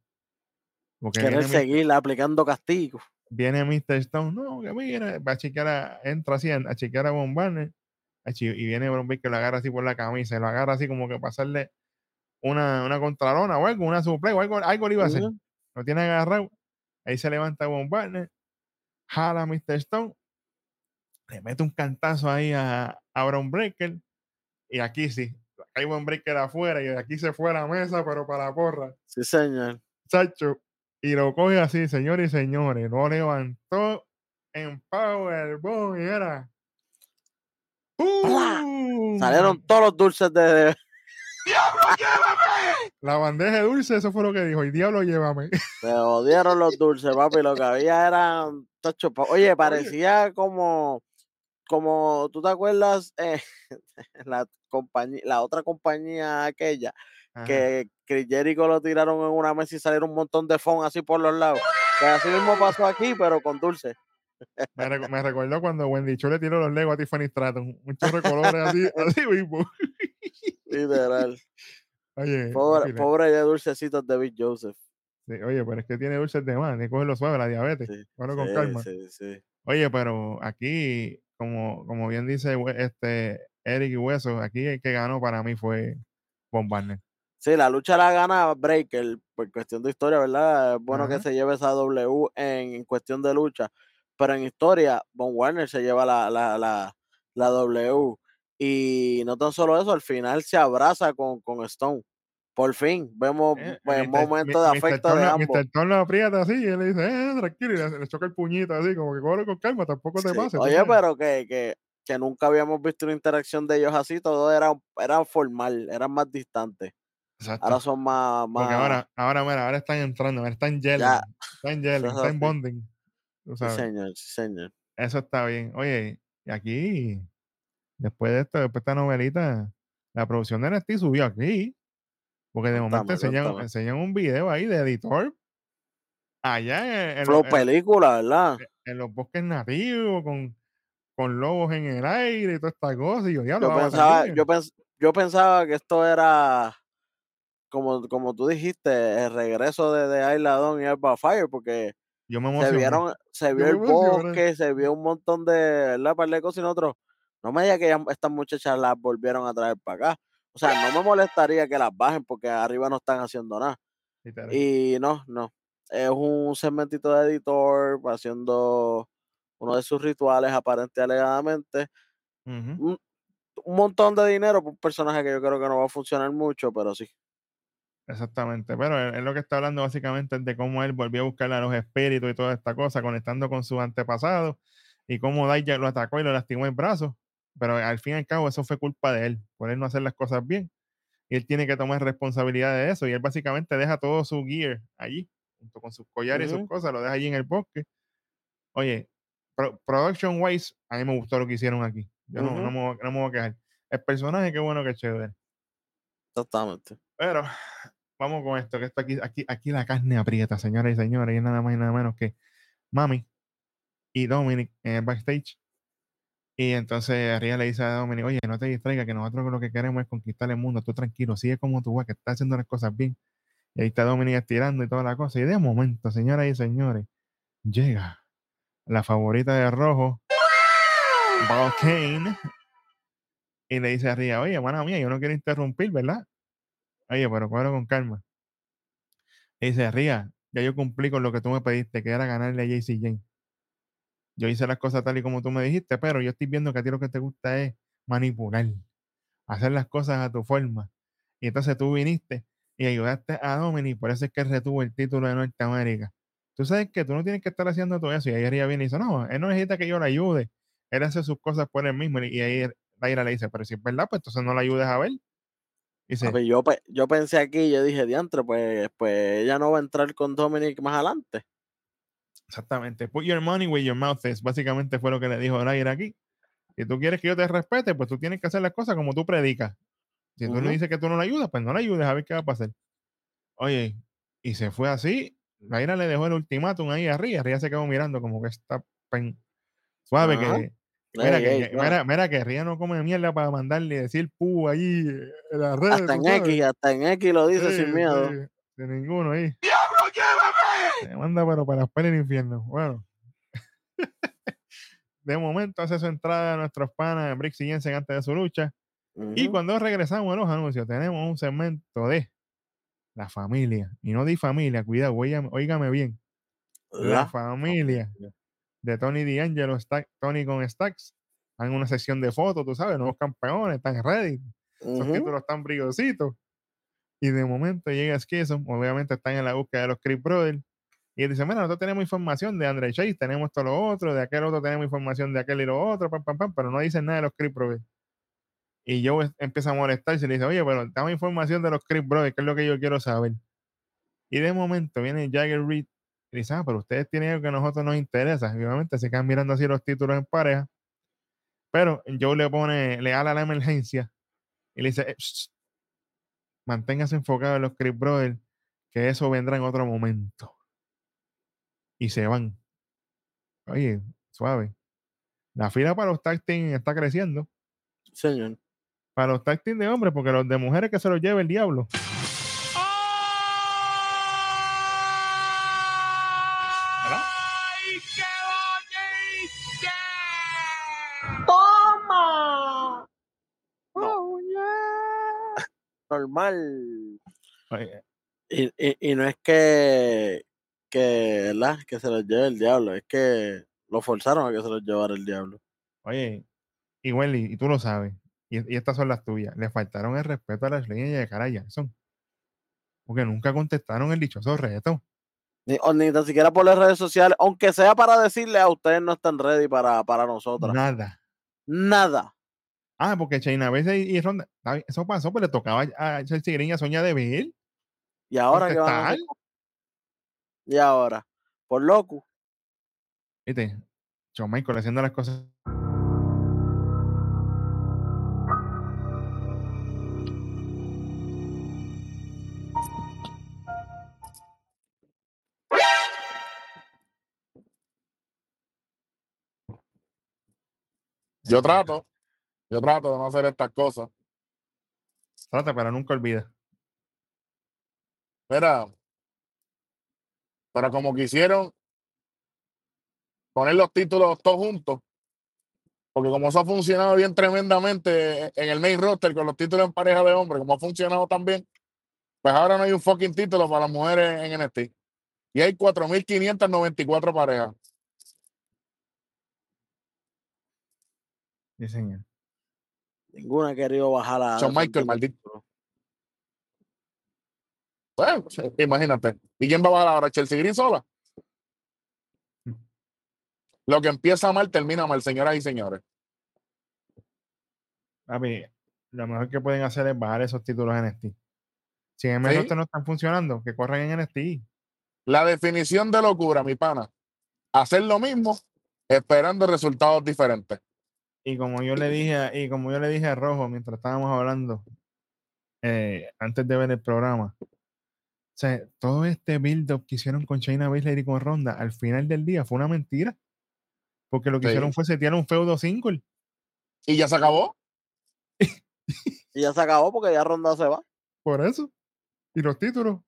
Porque Querer seguir aplicando castigo. viene Mr. Stone, no, que mira, va a chequear, a- entra así a, a chequear a Von chi- y viene Bron Breaker, lo agarra así por la camisa, y lo agarra así como que pasarle una, una contralona o algo, una suple o algo, algo le iba a hacer. Lo tiene agarrado, ahí se levanta Von Wagner, jala a Mr. Stone, le mete un cantazo ahí a, a Bron Breaker, y aquí sí, hay Bron Breaker afuera, y de aquí se fue a la mesa, pero para la porra. Sí, señor. Chacho, y lo coge así, señores y señores, lo levantó en Powerbomb y era. ¡Pum! Salieron todos los dulces de, de- La bandeja de dulce, eso fue lo que dijo. Y diablo, llévame. Se odiaron los dulces, papi. Lo que había eran. Oye, parecía como. Como, ¿tú te acuerdas? Eh, la, compañía, la otra compañía aquella Ajá. que Chris Jericho lo tiraron en una mesa y salieron un montón de fon así por los lados. Que así mismo pasó aquí, pero con dulce. Me, recu- me recordó cuando Wendy Cho le tiró los legos a Tiffany Stratton. Un chorro de colores así, así mismo. Literal. Oye, Pobre, pobre de dulcecitos de Big Joseph. sí, oye, pero es que tiene dulces de más. Tiene que cogerlo suave, la diabetes. Sí, Bueno, con calma. Oye, pero aquí, como, como bien dice este Eric y Hueso, aquí el que ganó para mí fue Von. Sí, la lucha la gana Breaker por cuestión de historia, ¿verdad? Es bueno que se lleve esa W en, en cuestión de lucha, pero en historia, Von Warner se lleva la, la, la, la W. Y no tan solo eso, al final se abraza con, con Stone Por fin, vemos Eh, pues, Mr. momento de afecto de Turner- ambos. Mr. Turner lo aprieta así y él le dice, eh, tranquilo, y le, le choca el puñito así, como que cógelo con calma, tampoco te Sí, pase. tú Oye, sabes". pero que, que, que nunca habíamos visto una interacción de ellos así, todo era, era formal, eran más distantes. Exacto. Ahora son más, más Porque ahora, ahora, mira, ahora están entrando, ahora están gelling, Ya. están es están bonding. Sí, señor, sí, señor. Eso está bien. Oye, y aquí, después de esto, después de esta novelita, la producción de NXT subió aquí. Porque de momento enseñan, un video ahí de editor. Allá en, los- en- película, ¿verdad? en los bosques nativos, con, con lobos en el aire y toda esta cosa. Y yo, pensaba, salir. yo, pens- yo pensaba que esto era, como, como tú dijiste, el regreso de, de Ayla Dawn y Alba Fire, porque Yo me se vieron, se vio el bosque, se vio un montón de, ¿verdad? Par de cosas y nosotros, no me digas que ya estas muchachas las volvieron a traer para acá. O sea, no me molestaría que las bajen porque arriba no están haciendo nada. Y no, no. Es un segmentito de editor haciendo uno de sus rituales aparente alegadamente. Un montón de dinero por un personaje que yo creo que no va a funcionar mucho, pero sí. Exactamente, pero él, él lo que está hablando básicamente es de cómo él volvió a buscar a los espíritus y toda esta cosa, conectando con sus antepasados y cómo Daya lo atacó y lo lastimó el brazo. Pero al fin y al cabo, eso fue culpa de él, por él no hacer las cosas bien. Y él tiene que tomar responsabilidad de eso. Y él básicamente deja todo su gear allí, junto con sus collares y sus cosas, lo deja allí en el bosque. Oye, pro- production wise, a mí me gustó lo que hicieron aquí. Yo no, no, Ujú. me, voy- no me voy a quejar. El personaje, qué bueno que chévere. Exactamente. Pero vamos con esto, que esto aquí, aquí, aquí la carne aprieta, señoras y señores, y nada más y nada menos que Mami y Dominic en el backstage. Y entonces Ria le dice a Dominic, oye, no te distraigas, que nosotros lo que queremos es conquistar el mundo, tú tranquilo, sigue como tú vas, que estás haciendo las cosas bien. Y ahí está Dominic estirando y toda la cosa. Y de momento, señoras y señores, llega la favorita de rojo, Val Kane, y le dice a Ria, oye, hermana mía, yo no quiero interrumpir, ¿verdad? Oye, pero cógelo con calma. Dice, Ria, ya yo cumplí con lo que tú me pediste, que era ganarle a JC Jane. Yo hice las cosas tal y como tú me dijiste, pero yo estoy viendo que a ti lo que te gusta es manipular, hacer las cosas a tu forma. Y entonces tú viniste y ayudaste a Dominic, por eso es que retuvo el título de Norteamérica. Tú sabes que tú no tienes que estar haciendo todo eso. Y ahí Ria viene y dice, no, él no necesita que yo le ayude. Él hace sus cosas por él mismo. Y ahí Daira le dice, pero si es verdad, pues entonces no la ayudes a ver. Dice, yo, yo pensé aquí, yo dije, diantre, pues, pues ella no va a entrar con Dominic más adelante. Exactamente. Put your money where your mouth is. Básicamente fue lo que le dijo Nair aquí. Si tú quieres que yo te respete, pues tú tienes que hacer las cosas como tú predicas. Si tú le dices que tú no la ayudas, pues no la ayudes a ver qué va a pasar. Oye, y se fue así. Naira le dejó el ultimátum ahí a Ria. Ria se quedó mirando como que está pen- suave. Que, mira, que, mira, mira que Ria no come mierda para mandarle y decir pu ahí en las redes. hasta en. X, hasta en X lo dice Sí, sin miedo. sí, de ninguno ahí. Se manda, pero para las pelas del infierno. Bueno. de momento hace su entrada a nuestros panas en Brix y Jensen antes de su lucha. Y Ujú. cuando regresamos a los anuncios, tenemos un segmento de la familia. Y no di familia, cuidado, óigame, óigame bien. La, familia de Tony D'Angelo, Stack- Tony con Stacks. En una sesión de fotos, tú sabes, nuevos campeones, están ready. Esos Ujú. títulos están brillositos. Y de momento llega Skizom, obviamente están en la búsqueda de los Creep Brothers. Y él dice, mira, nosotros tenemos información de Andre Chase, tenemos esto, lo otro, de aquel otro tenemos información de aquel y lo otro, pam, pam, pam, pero no dicen nada de los Creep Brothers. Y yo empieza a molestarse y le dice, oye, pero dame información de los Creep Brothers, que es lo que yo quiero saber. Y de momento viene Jagger Reed y dice, ah, pero ustedes tienen algo que a nosotros nos interesa. Y obviamente se quedan mirando así los títulos en pareja. Pero Joe le pone, le ala la emergencia y le dice, "Eh, shh, manténgase enfocado en los Creep Brothers, que eso vendrá en otro momento. Y se van. Oye, suave. La fila para los tag team está creciendo. Señor. Para los tag team de hombres, porque los de mujeres que se los lleve el diablo. Normal. Oye, Y, y, y no es que, que, ¿verdad? que se los lleve el diablo, es que lo forzaron a que se los llevara el diablo. Oye, y Welly, y tú lo sabes, y, y estas son las tuyas. Le faltaron el respeto a las leyes de cara Jackson. Porque nunca contestaron el dichoso reto. Ni, o ni tan siquiera por las redes sociales, aunque sea para decirle a ustedes no están ready para, para nosotros. Nada. Nada. Ah, porque China veces y, Ronda, eso pasó, pero le tocaba a Chelsea Green y a Soña de Bill. Y ahora qué van a hacer? Y ahora, por loco. Viste, Shawn Michael haciendo las cosas. Yo trato, yo trato de no hacer estas cosas. Trata, pero nunca olvida. Mira, pero como quisieron poner los títulos todos juntos, porque como eso ha funcionado bien tremendamente en el main roster con los títulos en pareja de hombres, como ha funcionado también, pues ahora no hay un fucking título para las mujeres en NXT. Y hay 4.594 parejas. Sí, señor. Ninguna ha querido bajar a. Shawn Michael, maldito. Bueno, imagínate. ¿Y quién va a bajar ahora? ¿Chelsea Green sola? Lo que empieza mal termina mal, señoras y señores. Papi, lo mejor que pueden hacer es bajar esos títulos en NXT. Si en el main Sí. no están funcionando, que corran en NXT. La definición de locura, mi pana. Hacer lo mismo esperando resultados diferentes. Y como yo le dije, a- y como yo le dije a Rojo mientras estábamos hablando, eh, antes de ver el programa, o sea, todo este build-up que hicieron con Shayna Baszler y con Ronda, al final del día fue una mentira. Porque lo que Sí. hicieron fue setear un feudo single. Y ya se acabó. Y ya se acabó porque ya Ronda se va. Por eso. Y los títulos.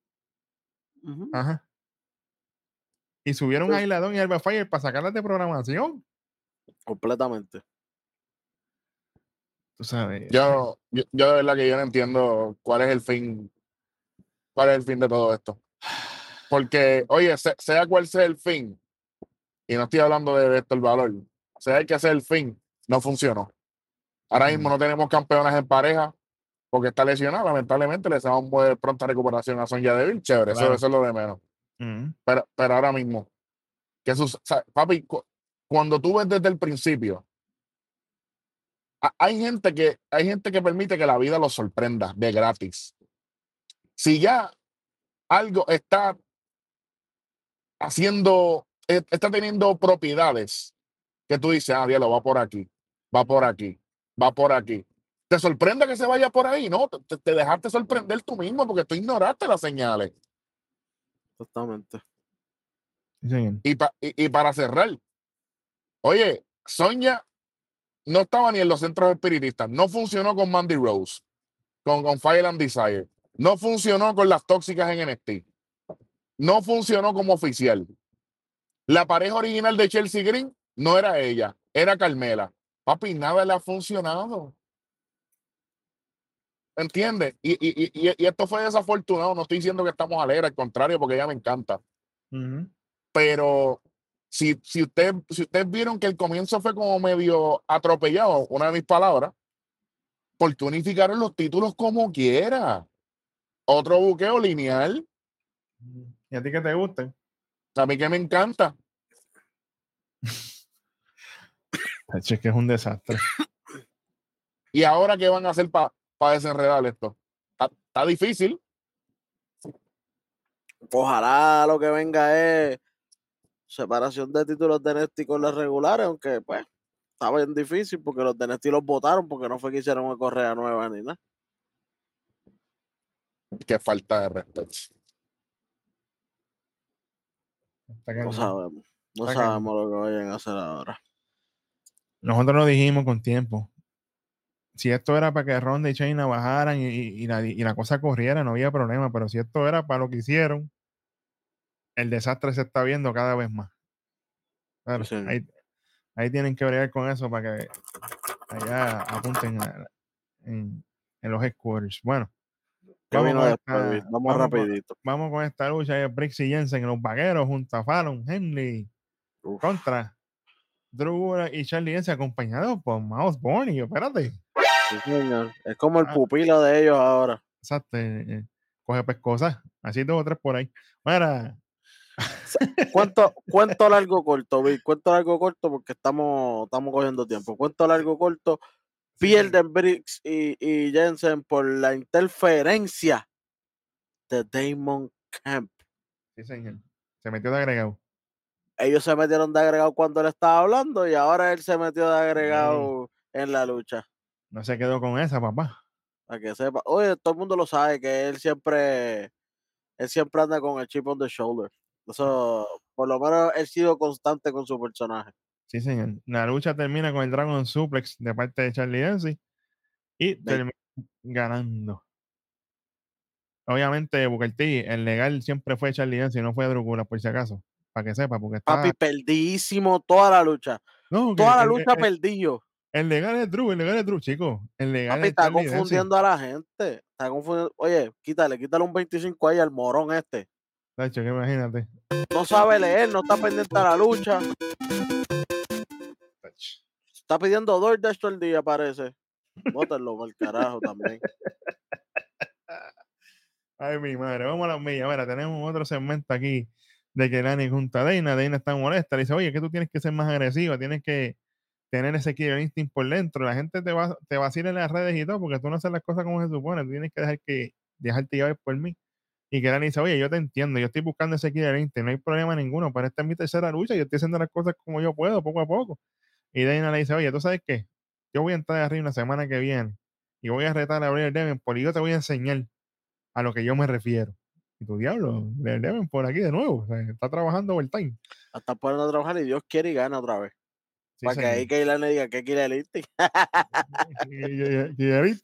Ajá. Y subieron Pues- a Isladón y Alba Fire para sacarlas de programación. Completamente. Tú sabes. Yo, yo, yo de verdad que yo no entiendo cuál es el fin, cuál es el fin de todo esto. Porque, oye, se- sea cual sea el fin, y no estoy hablando de, esto el valor, sea el que sea el fin, no funcionó. Ahora mismo no tenemos campeonas en pareja porque está lesionada. Lamentablemente le deseamos muy pronta recuperación a Sonya Deville. Chévere, eso, Claro. eso es lo de menos. Pero, pero ahora mismo, que sus, o sea, papi, cu- cuando tú ves desde el principio, hay gente que hay gente que permite que la vida los sorprenda de gratis. Si ya algo está haciendo, eh, está teniendo propiedades que tú dices, ah, diablo, va por aquí, va por aquí, va por aquí. Te sorprende que se vaya por ahí, ¿no? Te, te dejaste sorprender tú mismo porque tú ignoraste las señales. Exactamente. Sí. Y, pa- y, y para cerrar, oye, Sonia no estaba ni en los centros espiritistas, no funcionó con Mandy Rose, con, con Fire and Desire, no funcionó con las tóxicas en NXT, no funcionó como oficial. La pareja original de Chelsea Green no era ella, era Carmela. Papi, nada le ha funcionado. ¿Entiendes? Y, y, y, y- esto fue desafortunado. No estoy diciendo que estamos alegres, al contrario, porque ella me encanta pero si, si, usted, si ustedes vieron que el comienzo fue como medio atropellado, una de mis palabras, ¿por qué unificaron los títulos como quiera? Otro buqueo lineal, ¿Y a ti que te gusten? a mí que me encanta. Es que es un desastre. ¿Y ahora qué van a hacer para desenredar esto? Está, está difícil. Ojalá lo que venga es separación de títulos de NXT con las regulares, aunque pues estaba bien difícil porque los de NXT los votaron porque no fue que hicieron una correa nueva ni nada. Qué falta de respeto. No sabemos. No sabemos lo que vayan a hacer ahora. Nosotros lo dijimos con tiempo. Si esto era para que Ronda y Shayna bajaran y, y- y la, y la cosa corriera, no había problema. Pero si esto era para lo que hicieron, el desastre se está viendo cada vez más. Claro, Sí. ahí, ahí tienen que bregar con eso para que allá apunten a- en, en los headquarters. Bueno, ¿Qué Vamos esta-? Vamos, vamos con- rapidito. vamos con esta lucha de Brix y Jensen, los vaqueros, junto a Fallon, Henley, Uf. contra Drew y Charlie Jensen, acompañados por Mouse Born. Y yo, espérate, Sí, señor. Es como el Ah. pupilo de ellos ahora. exacto, eh, eh, coge pescosas. Así dos o tres por ahí. Mira, ¿Cuánto, cuento largo corto, Vic? Cuento largo corto porque estamos, estamos cogiendo tiempo. Cuento largo corto. Pierden Briggs y, y Jensen por la interferencia de Damon Camp. sí, señor. Se metió de agregado. Ellos se metieron de agregado cuando él estaba hablando y ahora él se metió de agregado en la lucha. No se quedó con esa, papá. Para que sepa. Oye, todo el mundo lo sabe que él siempre, él siempre anda con el chip on the shoulder. Eso, por lo menos él ha sido constante con su personaje. Sí, señor. La lucha termina con el Dragon Suplex de parte de Charlie Dempsey y termina ganando. Obviamente, Booker T, el legal siempre fue Charlie Dempsey, no fue Drúcula, por si acaso. Para que sepa, porque está. Papi, perdidísimo toda la lucha. no, Toda la el- lucha el- perdido. El legal es Drew, el legal es Drew, chico. El legal Papi, es está Charlie Dempsey. confundiendo a la gente. Está confundiendo. Oye, quítale, quítale un 25 ahí al morón este. Tacho, que imagínate. No sabe leer, no está pendiente a la lucha. Tacho. Está pidiendo DoorDash todo el día, parece. Bótenlo por el carajo también. Ay, mi madre, vamos a las millas. Mira, tenemos otro segmento aquí de que Lani junta a Dana. Dana está molesta. Le dice, oye, que tú tienes que ser más agresiva, tienes que tener ese killer instinct por dentro. La gente te va, te vacila en las redes y todo, porque tú no haces las cosas como se supone. Tú tienes que dejar que dejarte llevar por mí. Y que Lani dice, oye, yo te entiendo, yo estoy buscando ese instinct, no hay problema ninguno, pero esta es mi tercera lucha, yo estoy haciendo las cosas como yo puedo, poco a poco. Y Dana le dice, oye, ¿tú sabes qué? Yo voy a entrar arriba la semana que viene y voy a retar a Blair Davenport y yo te voy a enseñar a lo que yo me refiero. Y tu diablo, Blair Davenport aquí de nuevo, o sea, está trabajando overtime. Hasta poniendo a trabajar y Dios quiere y gana otra vez. Sí, para que ahí. Kayla le diga que quiere el instinct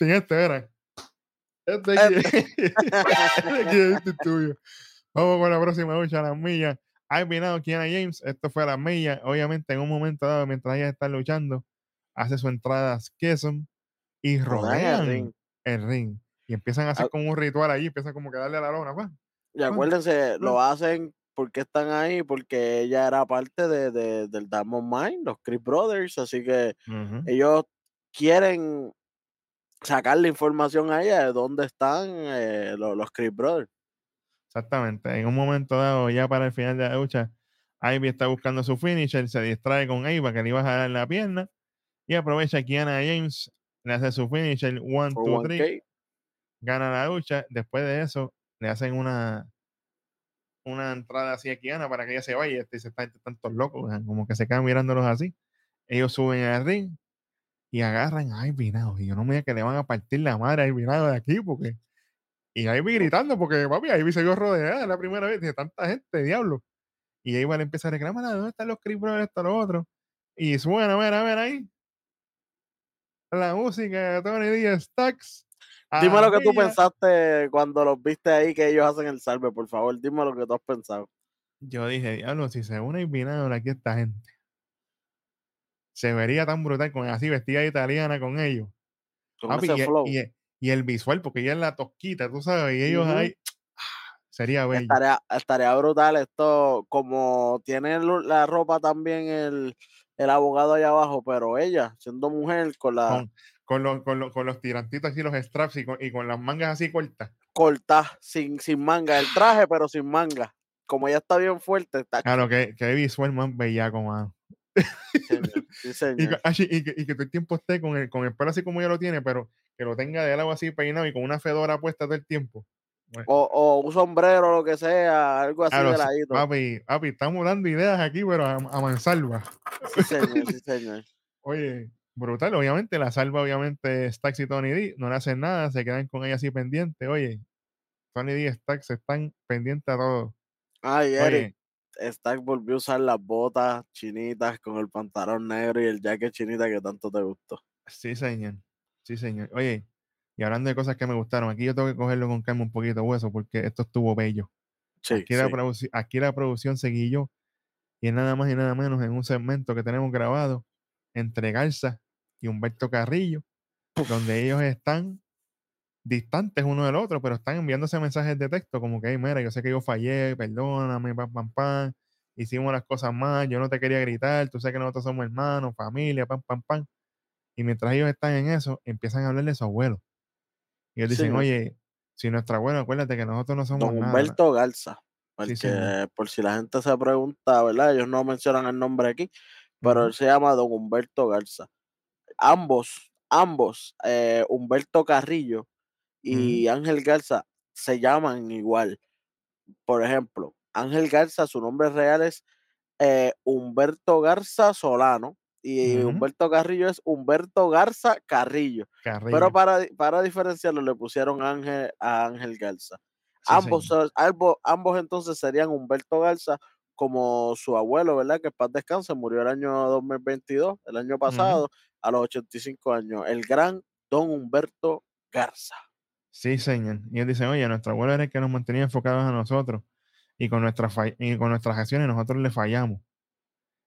este era. Este es Instinct tuyo. Vamos con la próxima lucha, las millas. Ha vinado Kiana James, esto fue a las millas. Obviamente, en un momento dado, mientras ella está luchando, hace su entrada a Skeson y Rodean el ring. el ring. Y empiezan a hacer Ah. como un ritual ahí, empiezan como que darle a la lona, pa. Y acuérdense, lo hacen porque están ahí, porque ella era parte de, de- del Diamond Mine, los Chris Brothers, así que ellos quieren sacarle información a ella de dónde están eh, los, los Chris Brothers. Exactamente. En un momento dado, ya para el final de la lucha, Ivy está buscando su finisher, se distrae con Ava que le iba a jalar la pierna y aprovecha que Kiana James le hace su finisher, one, For two, 1K. three, gana la lucha. Después de eso, le hacen una una entrada así a Kiana para que ella se vaya. Este se está tantos locos, como que se quedan mirándolos así. Ellos suben al ring y agarran a Ivy Now. Y yo no me diga que le van a partir la madre a Ivy Now de aquí, porque. Y Ivy gritando, porque papi, Ivy se vio rodeada la primera vez de tanta gente, diablo. Y Ivy le empieza a reclamar, "Ah, ¿dónde están los Chris Brothers, esto, lo otro? Y suena, a ver, a ver ahí. La música de Tony Díaz Stacks. Dime lo que tú pensaste cuando los viste ahí que ellos hacen el salve, por favor. Dime lo que tú has pensado. Yo dije, diablo, si se une Vinagre aquí esta gente, se vería tan brutal con así vestida de italiana con ellos. Con Papi, ese y, flow. y- y el visual, porque ella es la tosquita, tú sabes, y ellos ahí, sería bello. Estaría, estaría brutal esto, como tiene la ropa también el, el abogado allá abajo, pero ella, siendo mujer, con la Con, con, los, con, los, con los tirantitos así, los straps y con, y con las mangas así cortas. corta, sin, sin manga, el traje, pero sin manga. Como ella está bien fuerte, está Claro, que, que visual más bellaco, mano. Señor, sí, señor. ah, y que, y que todo el tiempo esté con el, con el pelo así como ella lo tiene, pero que lo tenga de lado así peinado y con una fedora puesta todo el tiempo. O, o un sombrero, lo que sea, algo así de ladito. papi, papi, estamos dando ideas aquí, pero a, a mansalva. Sí, señor, sí, señor. Oye, brutal, obviamente, la salva, obviamente, Stax y Tony D, no le hacen nada, se quedan con ella así pendientes. Oye, Tony D y Stax están pendientes a todo. Ay, Eric, Oye, Stack volvió a usar las botas chinitas con el pantalón negro y el jacket chinita que tanto te gustó. sí, señor. Sí, señor. Oye, y hablando de cosas que me gustaron, aquí yo tengo que cogerlo con calma un poquito hueso porque esto estuvo bello. Sí, aquí, la sí. produci- aquí la producción seguí yo y es nada más y nada menos en un segmento que tenemos grabado entre Garza y Humberto Carrillo, donde ellos están distantes uno del otro, pero están enviándose mensajes de texto como que, "Hey, mira, yo sé que yo fallé, perdóname, pam, pam, pam, hicimos las cosas mal, yo no te quería gritar, tú sabes que nosotros somos hermanos, familia, pam, pam, pam. Y mientras ellos están en eso, empiezan a hablar de su abuelo. Y ellos dicen, oye, Si nuestra abuela, acuérdate que nosotros no somos Don nada. Humberto Garza. Sí, señor. Porque por si la gente se pregunta, ¿verdad? Ellos no mencionan el nombre aquí, pero él se llama Don Humberto Garza. Ambos, ambos, eh, Humberto Carrillo y Ángel Garza se llaman igual. Por ejemplo, Ángel Garza, su nombre real es eh, Humberto Garza Solano y. Humberto Carrillo es Humberto Garza Carrillo. Carrillo. Pero para, para diferenciarlo le pusieron Ángel a Ángel Garza. Sí, ambos, ambos, ambos entonces serían Humberto Garza como su abuelo, ¿verdad? Que paz descanse, murió el año 2022, el año pasado, a los 85 años. El gran Don Humberto Garza. Sí, señor. Y ellos dicen, oye, nuestro abuelo era el que nos mantenía enfocados a nosotros y con, nuestras con nuestras acciones nosotros le fallamos.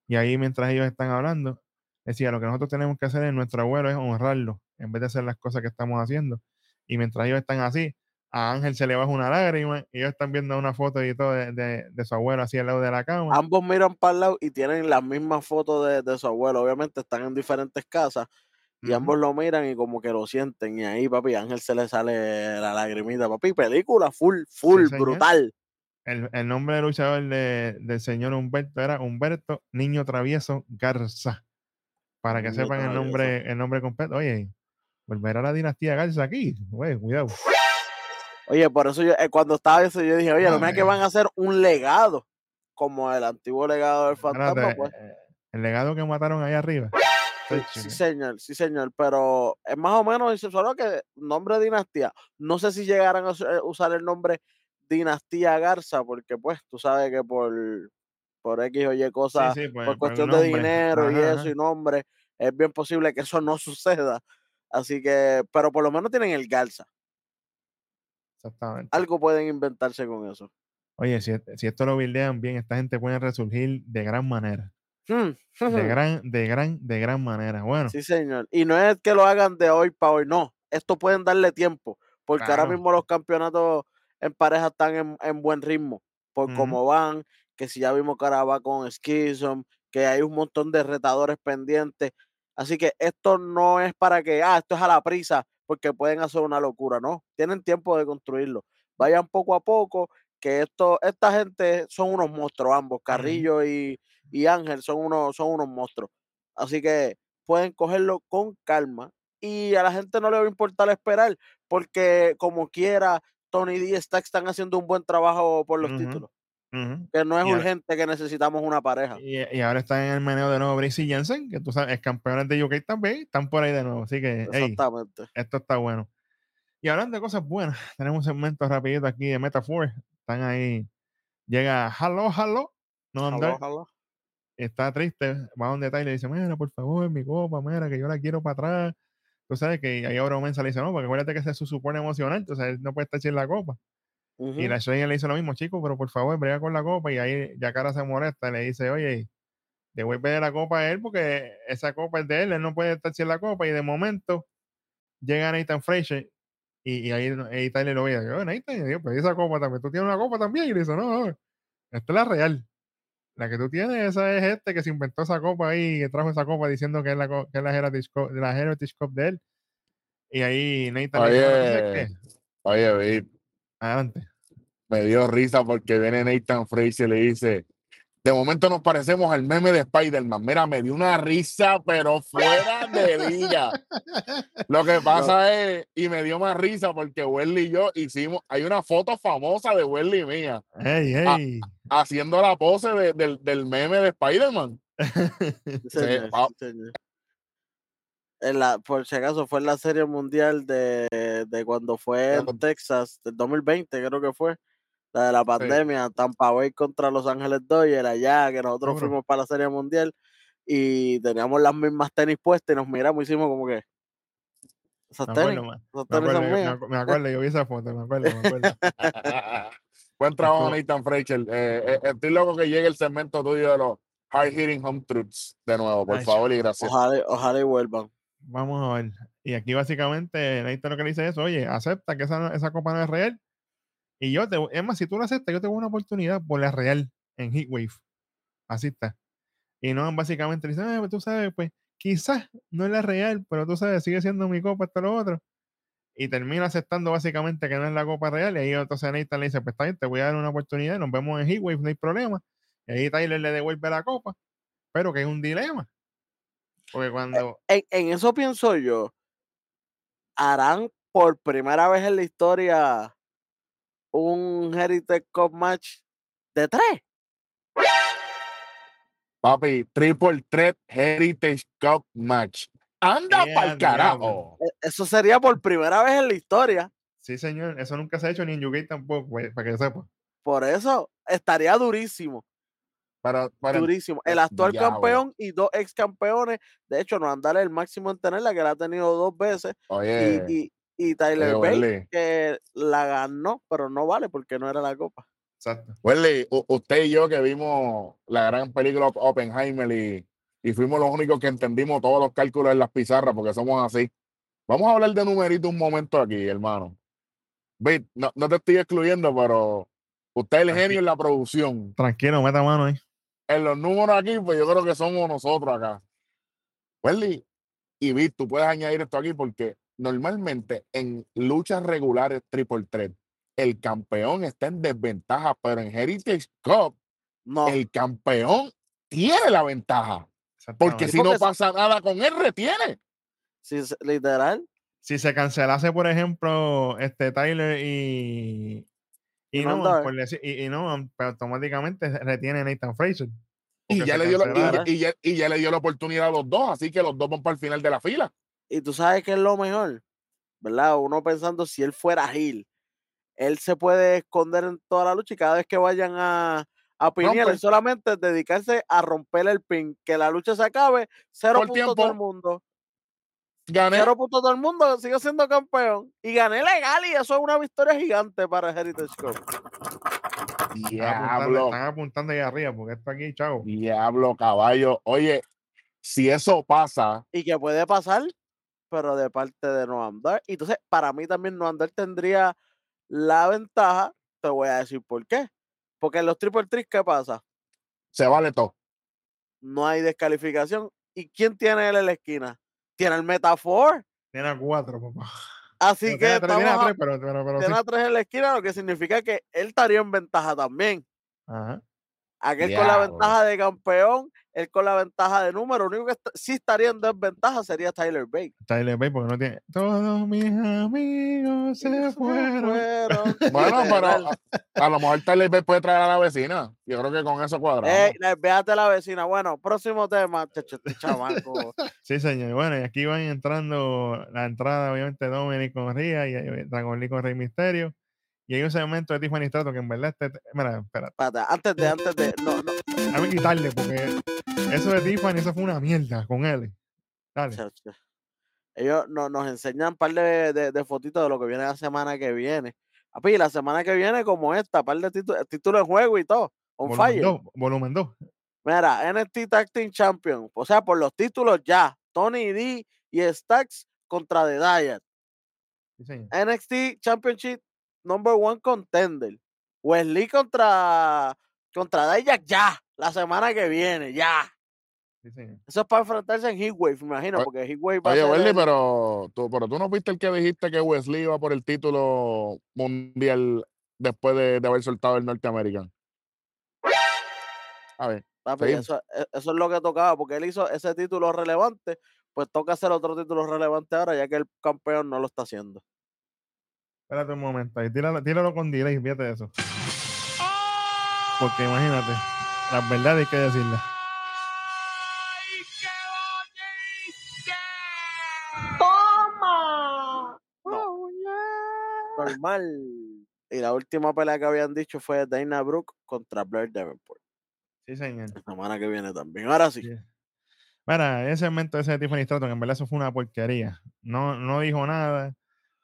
Y ahí mientras ellos están hablando, decía, lo que nosotros tenemos que hacer en nuestro abuelo es honrarlo en vez de hacer las cosas que estamos haciendo. Y mientras ellos están así, a Ángel se le baja una lágrima y ellos están viendo una foto y todo de, de- su abuelo así al lado de la cama. Ambos miran para el lado y tienen las mismas fotos de, de su abuelo. Obviamente están en diferentes casas y ambos lo miran y como que lo sienten. Y ahí, papi, a Ángel se le sale la lagrimita. Papi, película full, full, brutal. El, el nombre de luchador de- del señor Humberto era Humberto Niño Travieso Garza. Para que Niño sepan el nombre, el nombre completo. Oye, volverá la dinastía Garza aquí. Güey, cuidado. Oye, por eso yo, eh, cuando estaba eso, yo dije, oye, no es que Ay. van a hacer un legado como el antiguo legado del fantasma, pues. eh, el legado que mataron ahí arriba. Sí, señor, sí, señor, pero es más o menos, dice solo que nombre dinastía. No sé si llegaran a us- usar el nombre dinastía Garza, porque pues tú sabes que por, por X o Y cosas, sí, pues, por cuestión de dinero y eso ajá. y nombre, es bien posible que eso no suceda. Así que, pero por lo menos tienen el Garza. Exactamente. Algo pueden inventarse con eso. Oye, si, si esto lo bildean bien, esta gente puede resurgir de gran manera. Hmm, De gran, de gran, de gran manera. Bueno, Sí, señor. Y no es que lo hagan de hoy para hoy, no. Esto pueden darle tiempo, porque ahora mismo los campeonatos en pareja están en, en buen ritmo, por Ujú. cómo van, que si ya vimos que ahora va con Schism, que hay un montón de retadores pendientes. Así que esto no es para que, ah, esto es a la prisa, porque pueden hacer una locura, no. Tienen tiempo de construirlo. Vayan poco a poco, que esto, esta gente son unos monstruos ambos, Carrillo y, y Ángel son unos, son unos monstruos. Así que pueden cogerlo con calma y a la gente no le va a importar esperar porque como quiera Tony D y Stack están haciendo un buen trabajo por los títulos, ujú. que no es Y ahora- urgente que necesitamos una pareja. Y, y ahora están en el meneo de nuevo Brace y Jensen, que tú sabes, es campeones de UK también, están por ahí de nuevo. Así que, hey, Exactamente. esto está bueno. Y hablando de cosas buenas, tenemos un segmento rapidito aquí de Metaphor. Están ahí. Llega Hello, Hello. No ojalá. Está triste. Va a un detalle y le dice, mira, por favor, mi copa, mira, que yo la quiero para atrás. Tú sabes que ahí ahora Mensa le dice, no, porque acuérdate que ese es su supone emocional, entonces él no puede estar sin la copa. Y la Shane le dice lo mismo, chico, pero por favor, brega con la copa. Y ahí ya cara se molesta y le dice, oye, devuelve la copa a él porque esa copa es de él, él no puede estar sin la copa. Y de momento llega Nathan Fraser y, y ahí, ahí Tyler lo ve. y dice, "Oh, Nathan, y digo, pero esa copa también, tú tienes una copa también. Y le dice, no, no, esta es la real. La que tú tienes, esa es este que se inventó esa copa ahí, que trajo esa copa diciendo que es la, que es la Heritage Cup, la Heritage Cup de él. Y ahí Nathan le dice, "Bueno, ¿tú sabes Oye, oye, Adelante. me dio risa porque viene Nathan Fraser y le dice, de momento nos parecemos al meme de Spider-Man. Mira, me dio una risa, pero fuera de liga. Lo que pasa es, y me dio más risa porque Welly y yo hicimos, hay una foto famosa de Welly mía ¡Ey, Ah, ey! haciendo la pose de- del, del meme de Spider-Man. Sí, señor. En la, por si acaso fue en la serie mundial de, de cuando fue en. Texas, del 2020 creo que fue, la de la pandemia, Tampa Bay contra Los Ángeles Dodgers, allá que nosotros fuimos para la serie mundial y teníamos las mismas tenis puestas y nos miramos y hicimos como que esas Me tenis, acuerdo, me acuerdo, son yo- me, mías. acu- me acuerdo, yo vi esa foto, me acuerdo, me acuerdo. Buen trabajo, Nathan Fraser. Eh, eh, estoy loco que llegue el segmento tuyo de los Hard Hitting Home Truths de nuevo, por Ay, favor, y gracias. Ojalá, ojalá y vuelvan. Vamos a ver. Y aquí básicamente Nathan lo que le dice es, oye, acepta que esa, esa copa no es real. Y yo te, es más, si tú lo aceptas, yo te doy una oportunidad por la real en Heatwave. Así está. Y no, básicamente le dice, "Ah, pues tú sabes, pues quizás no es la real, pero tú sabes, sigue siendo mi copa, esto lo otro. y termina aceptando básicamente que no es la Copa Real. Y ahí entonces Nathan le dice: Pues está bien, te voy a dar una oportunidad, nos vemos en Heatwave, no hay problema. Y ahí Tyler le devuelve la copa, pero que es un dilema. Porque cuando. En, en eso pienso yo. Harán por primera vez en la historia un Heritage Cup match de tres. Papi, Triple Threat Heritage Cup Match. Anda Eh, pa'l diablo. carajo. E- Eso sería por primera vez en la historia. Sí, señor, eso nunca se ha hecho ni en UK tampoco, pues, para que sepa. Por eso estaría durísimo, pero durísimo. El eh, actual campeón y dos ex campeones. De hecho, no andar el máximo en tenerla, que la ha tenido dos veces. oye, Y, y, y Tyler oye, Bate, que la ganó, pero no vale porque no era la copa. Exacto. Welly, u- usted y yo que vimos la gran película Op- Oppenheimer y, y fuimos los únicos que entendimos todos los cálculos en las pizarras porque somos así. Vamos a hablar de numerito un momento aquí, hermano. Bit, no, no te estoy excluyendo, pero usted es el genio en la producción. Tranquilo, meta mano ahí. En los números aquí, pues yo creo que somos nosotros acá. Welly y Bit, tú puedes añadir esto aquí porque normalmente en luchas regulares triple threat, el campeón está en desventaja, pero en Heritage Cup No, el campeón tiene la ventaja. Porque si no porque si- pasa nada con él, retiene. sí, se- literal. si se cancelase, por ejemplo, este Tyler y, y, Y no, Noam Dar. por decir- y, y Noam, pues automáticamente retiene a Nathan Fraser. Y ya, le dio la, ya- y ya le dio la oportunidad a los dos, así que los dos van para el final de la fila. Y tú sabes que es lo mejor, ¿verdad? Uno pensando si él fuera Gil, él se puede esconder en toda la lucha y cada vez que vayan a, a pinear, él solamente dedicarse a romper el pin, que la lucha se acabe, cero puntos todo el mundo, Gané. cero puntos todo el mundo, sigue siendo campeón y gané legal y eso es una victoria gigante para Heritage Cup. Diablo. están apuntando ahí arriba, porque esto aquí, chavo. Diablo, caballo. Oye, si eso pasa, Y que puede pasar, pero de parte de Noam Dar. Y entonces, para mí también Noam Dar tendría la ventaja, te voy a decir por qué. Porque en los triple threats, ¿qué pasa? se vale todo. No hay descalificación. ¿Y quién tiene él en la esquina? Tiene el Metafor. Tiene a cuatro, papá. Así Bueno, que tiene tres, tiene a estamos a- tres, pero, pero, pero sí. tiene a tres en la esquina, lo que significa que él estaría en ventaja también. Ajá. Aquel con la ventaja de campeón, él con la ventaja de número. Lo único que est- sí estaría en desventaja sería Tyler Bate. Tyler Bate, porque no tiene. Todos mis amigos se fueron. fueron. Bueno, pero a, a lo mejor Tyler Bate puede traer a la vecina. Yo creo que con eso cuadramos. Ey, le- véate la vecina. Bueno, próximo tema, chacho, este chamaco. Sí, señor. Bueno, y aquí van entrando la entrada, obviamente, Dominic con Ria y eh, Dragon Lee con Rey Misterio. Y hay un segmento de Tiffany Strato que en verdad este. Mira, espérate. Antes de, antes de. No, no, quitarle porque eso de Tiffany, eso fue una mierda con él. Dale. Ellos no- nos enseñan un par de, de, de fotitos de lo que viene la semana que viene. Papi, la semana que viene, como esta, par de títulos títulos en juego y todo. On Volumen fire. 2. Volumen 2. Mira, NXT Tag Team Champion. O sea, por los títulos ya. Tony D y Stacks contra The Diet. Sí. NXT Championship Number One Contender. Wesley contra contra Dijak ya. La semana que viene, ya. Sí. Eso es para enfrentarse en Heatwave, me imagino, Oye- porque Heatwave va Oye, a ser Welly, el- pero tú, pero tú no viste el que dijiste que Wesley iba por el título mundial después de, de haber soltado el Norteamerican. A ver, papi, eso, e- eso es lo que tocaba, porque él hizo ese título relevante, pues toca hacer otro título relevante ahora, ya que el campeón no lo está haciendo. Espérate un momento ahí. Tíralo, tíralo con delay, fíjate de eso. Porque imagínate, las verdades hay que decirlas. Normal. Y la última pelea que habían dicho fue Dana Brooke contra Blair Davenport. Sí, señor. La semana que viene también. Ahora sí. Sí. Mira, ese segmento ese de Tiffany Stratton, en verdad eso fue una porquería. No, no dijo nada.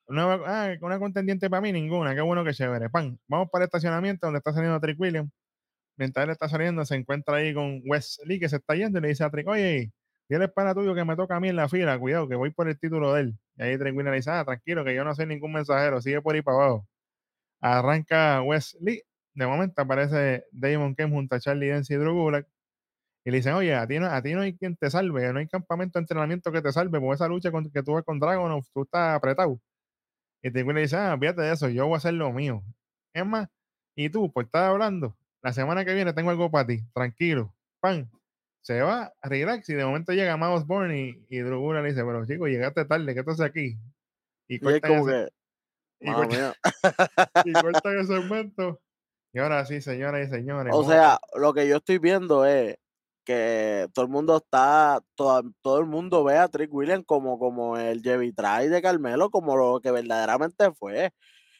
Nueva, ah, una contendiente para mí, ninguna. Qué bueno que chévere. Pan, vamos para el estacionamiento donde está saliendo Trick Williams. Mientras él está saliendo, se encuentra ahí con Wesley que se está yendo y le dice a Trick, oye, dile el pana tuyo que me toca a mí en la fila, cuidado, que voy por el título de él. Y ahí Trick Williams le dice, ah, tranquilo, que yo no soy ningún mensajero, sigue por ahí para abajo. Arranca Wesley. De momento aparece Damon Kemp junto a Charlie Dance y Drew Gulak. Y le dicen, oye, a ti, no, a ti no hay quien te salve, no hay campamento de entrenamiento que te salve, por esa lucha con, que tuve con Dragon, tú estás apretado. Y Trick William dice, ah, fíjate de eso, yo voy a hacer lo mío. Es más, y tú, por estar hablando, la semana que viene tengo algo para ti, tranquilo, pan. Se va, relax, y de momento llega Mouse Born y, y Drew le dice, pero chico, llegaste tarde, ¿qué estás aquí? Y Y es cortan como ese- que, y "Mano cortan- mía". y cortan ese segmento. Y ahora sí, señoras y señores. O sea, lo que yo estoy viendo es que todo el mundo está, todo, todo el mundo ve a Trick Williams como, como el Jevi Try de Carmelo, como lo que verdaderamente fue.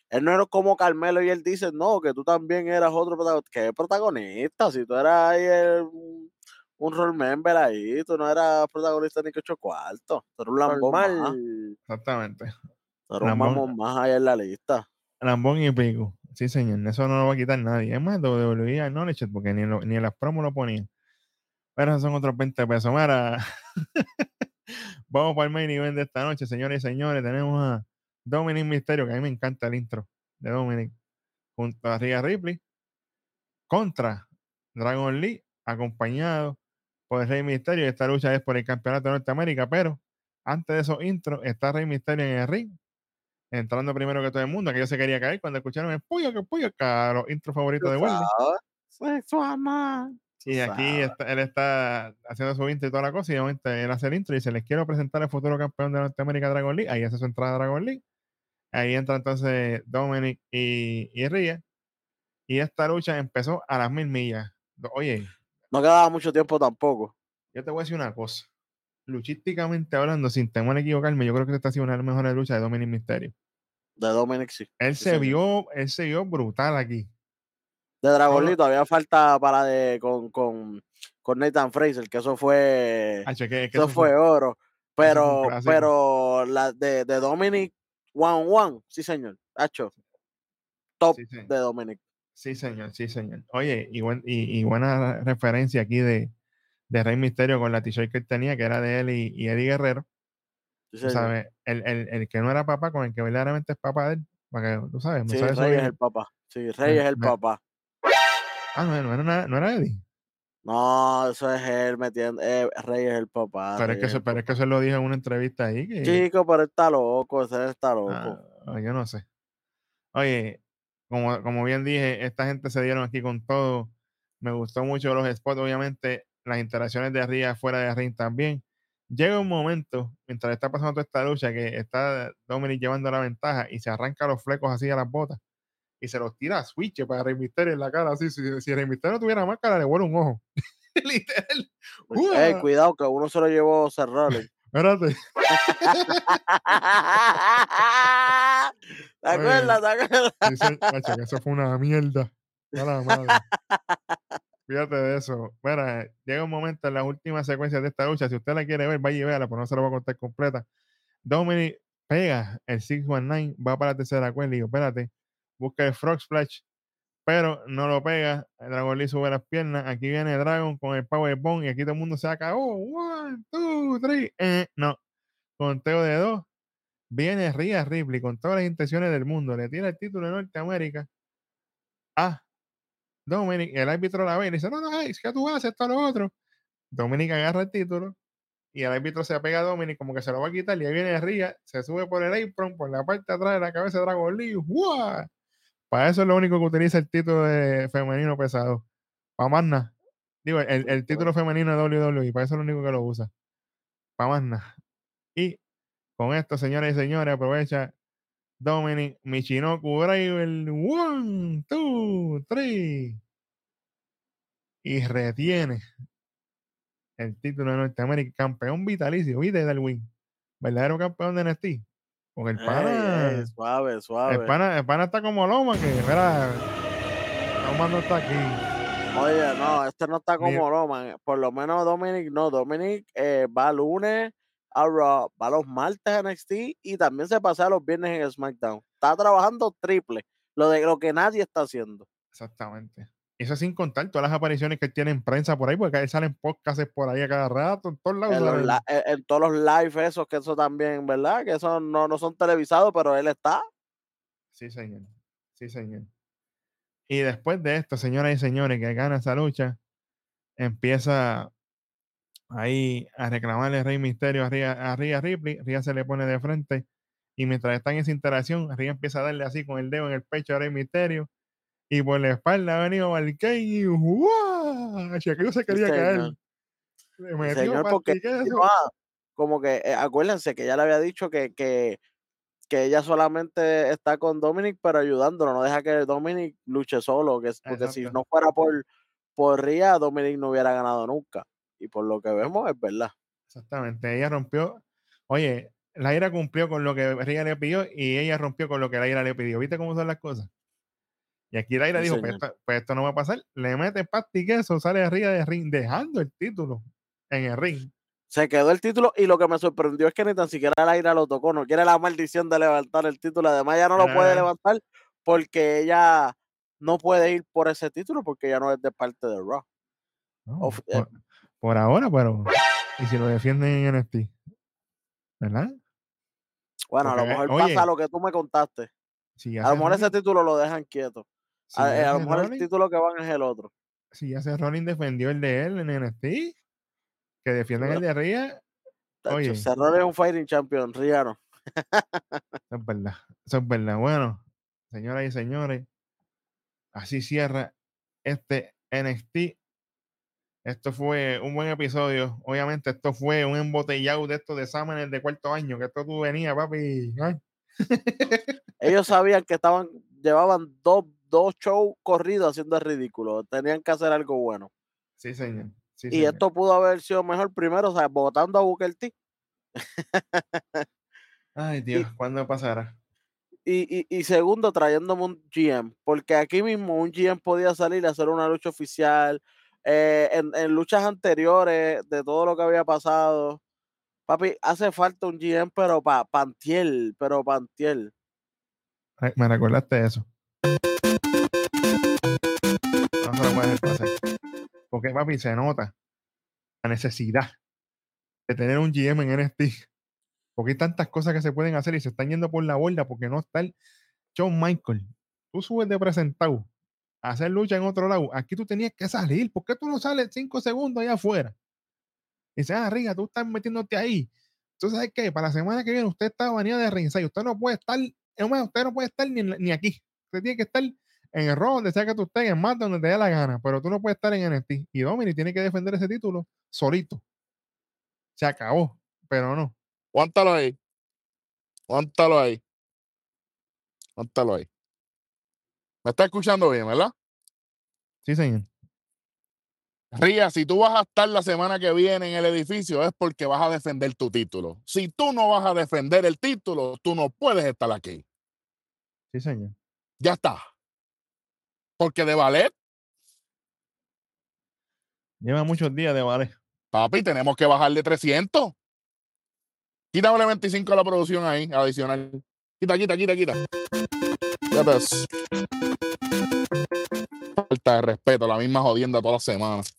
Él no era como Carmelo y él dice, no, que tú también eras otro protagonista. ¿Qué protagonista? Si tú eras ahí el- un, role member ahí, tú no eras protagonista ni que ocho cuartos. Tú eras un lambón más. Exactamente. Tú eras un Lambón. más ahí en la lista. Lambón y pico. Sí, señor. Eso no lo va a quitar nadie. Es más, WWE Acknowledged porque ni, lo- ni en las promos lo ponían. Pero son otros 20 pesos. Vamos para el main event de esta noche, señores y señores. Tenemos a Dominic Mysterio, que a mí me encanta el intro de Dominic, junto a Rhea Ripley, contra Dragon Lee, acompañado por el Rey Mysterio. Esta lucha es por el campeonato de Norteamérica, pero antes de esos intros está Rey Mysterio en el ring, entrando primero que todo el mundo, que yo se quería caer cuando escucharon el puyo, que puyo, los intros favoritos de Wesley. Sexual. Y aquí está- él está haciendo su intro y toda la cosa, y él hace el intro y dice, les quiero presentar al futuro campeón de Norteamérica Dragon League. Ahí hace su entrada a Dragon League. Ahí entra entonces Dominic y, y Rhea. Y esta lucha empezó a las mil millas. Oye, No quedaba mucho tiempo tampoco. yo te voy a decir una cosa. Luchísticamente hablando, sin temor a equivocarme, yo creo que esta ha sido una de las mejores luchas de Dominic Mysterio. De Dominic sí. Él Sí, se vio, él se vio brutal aquí. De Dragon Lee todavía falta para de con, con, con Nathan Fraser, que eso fue que eso eso fue oro. Pero, pero la de, de Dominic One One, sí señor. Hacho. Top Sí, de Dominic. Sí, señor, sí, señor. Oye, y, buen- y, y buena referencia aquí de, de Rey Misterio con la t-shirt que él tenía, que era de él y, y Eddie Guerrero. Sí, Tú sabes, el, el, el que no era papá con el que verdaderamente es papá de él. Para que tú sabes, me Sí, sabes Rey es el papá. Sí, Rey es el papá. Ah, no, no era, no era Eddie. No, eso es él metiendo. eh, Rey es el papá. pero es que, pero es que eso lo dije en una entrevista ahí. Que, Chico, pero él está loco, ese está loco. Ah, yo no sé. Oye, como, como bien dije, esta gente se dieron aquí con todo. Me gustó mucho los spots, obviamente, las interacciones de arriba fuera de ring también. Llega un momento, mientras está pasando toda esta lucha, que está Dominic llevando la ventaja y se arranca los flecos así a las botas y se los tira a Switch para Rey en la cara. Así, si, si Rey Mysterio no tuviera máscara, le vuela un ojo. Literal. Ey, ¡Uah! cuidado que uno se lo llevó Rollins. Espérate. ¿Te acuerdas? ¿Te acuerdas? Dice, "Macho, que eso fue una mierda. A la madre. Fíjate de eso. Mira, llega un momento en las últimas secuencias de esta lucha. Si usted la quiere ver, vaya y véala, pero no se la voy a contar completa. Dominic pega el 619, va para la tercera cuerda y digo, espérate, busca el Frog Splash, pero no lo pega. El Dragon Lee sube las piernas. Aquí viene Dragon con el Power Bomb y aquí todo el mundo se acabó. One, two, three. Eh, no. Conteo de dos. Viene Rhea Ripley con todas las intenciones del mundo. Le tira el título de Norteamérica a Dominic. El árbitro la ve y le dice: No, no, hey, ¿qué tú haces? Esto es lo otro. Dominic agarra el título y el árbitro se apega a Dominic como que se lo va a quitar. Y ahí viene Rhea, se sube por el apron, por la parte de atrás de la cabeza de Dragon Lee. ¡guau! Para eso es lo único que utiliza el título de femenino pesado. Para más nada. Digo, el, el título femenino de WWE, para eso es lo único que lo usa. Para más nada. Y con esto, señoras y señores, aprovecha Dominic Michinoku Driver. One, two, three. Y retiene el título de Norteamérica. Campeón vitalicio. ¿Viste, Darwin? Verdadero campeón de NXT. Porque el pana. Ey, ey, suave, suave. el, pana el pana está como Loma, que, mira. Loma no está aquí. Oye, no, este no está como Roman. Por lo menos Dominic, no. Dominic eh, va lunes a Raw, va los martes a NXT y también se pasea los viernes en SmackDown. Está trabajando triple. Lo de lo que nadie está haciendo. Exactamente. Eso sin contar todas las apariciones que él tiene en prensa por ahí, porque ahí salen podcasts por ahí a cada rato, en todos lados. En, los salen. li- en- en todos los live esos, que eso también, ¿verdad? Que eso no, no son televisados, pero él está. Sí, señor. Sí, señor. Y después de esto, señoras y señores, que gana esa lucha, empieza ahí a reclamarle Rey Misterio a Rhea, a Rhea Ripley. Rhea se le pone de frente Y mientras están en esa interacción, Rey empieza a darle así con el dedo en el pecho a Rey Misterio. Y por la espalda ha venido Valkyrie y ¡guau! Se quería caer. Le Sí, metió señor, porque ah, como que eh, acuérdense que ya le había dicho que, que, que ella solamente está con Dominic, pero ayudándolo, no deja que Dominic luche solo, que, porque si no fuera por, por Ria, Dominic no hubiera ganado nunca. Y por lo que vemos, es verdad. Exactamente. Ella rompió. Oye, Laira cumplió con lo que Rey le pidió y ella rompió con lo que Laira le pidió. ¿Viste cómo son las cosas? Y aquí Laira Sí, dijo: pues esto, pues esto no va a pasar. Le mete pasta y queso, sale arriba de ring, dejando el título en el ring. Se quedó el título y lo que me sorprendió es que ni tan siquiera la ira lo tocó, no quiere la maldición de levantar el título, además ya no lo puede levantar porque ella no puede ir por ese título porque ya no es de parte de Raw. No, Of- eh, por, ahora, pero. ¿Y si lo defienden en NXT? ¿Verdad? Bueno, a lo mejor oye, pasa lo que tú me contaste. Si A lo mejor ese título lo dejan quieto. Si A, eh, a lo mejor el Rollins- título que van es el otro. si hace Rollins defendió el de él en NXT, que defiendan el de Ria, Oye. Cerrone es un fighting champion, Riano. eso es verdad. Eso es verdad. Bueno, señoras y señores, así cierra este NXT. Esto fue un buen episodio. Obviamente, esto fue un embotellado de estos de exámenes de cuarto año, que esto tú venías, papi. Ay, Ellos sabían que estaban, llevaban dos, dos shows corridos haciendo el ridículo. Tenían que hacer algo bueno. Sí, señor. Sí, y señor. esto pudo haber sido mejor primero, o sea, votando a Booker T. Ay, Dios, ¿cuándo pasará? Y, y, y segundo, trayéndome un GM, porque aquí mismo un GM podía salir a hacer una lucha oficial. eh, en, en luchas anteriores de todo lo que había pasado. Papi, hace falta un GM, pero pa, Pantiel, pero Pantiel. Ay, me recordaste eso. Porque, papi, se nota la necesidad de tener un GM en NXT. Porque hay tantas cosas que se pueden hacer y se están yendo por la borda porque no está el John Michael. Tú subes de presentado a hacer lucha en otro lado. Aquí tú tenías que salir. ¿Por qué tú no sales cinco segundos allá afuera? Y dice, ah, Riga, tú estás metiéndote ahí. ¿Tú sabes qué? Para la semana que viene usted está baneado de ringside. Usted no puede estar, usted no puede estar ni, ni aquí. Usted tiene que estar en el Raw, donde sea que tú estés, en Mata, donde te dé la gana. Pero tú no puedes estar en NXT. Y Dominic tiene que defender ese título solito. Se acabó. Pero no. Aguántalo ahí. Aguántalo ahí. Aguántalo ahí. ¿Me está escuchando bien, verdad? Sí, señor. Ría, si tú vas a estar la semana que viene en el edificio es porque vas a defender tu título. Si tú no vas a defender el título, tú no puedes estar aquí. Sí, señor. Ya está. Porque de ballet, Lleva muchos días de vale. papi, tenemos que bajarle 300. Quítame 25 a la producción ahí, adicional. Quita, quita, quita, quita. Ya ves. Falta de respeto, la misma jodienda todas las semanas.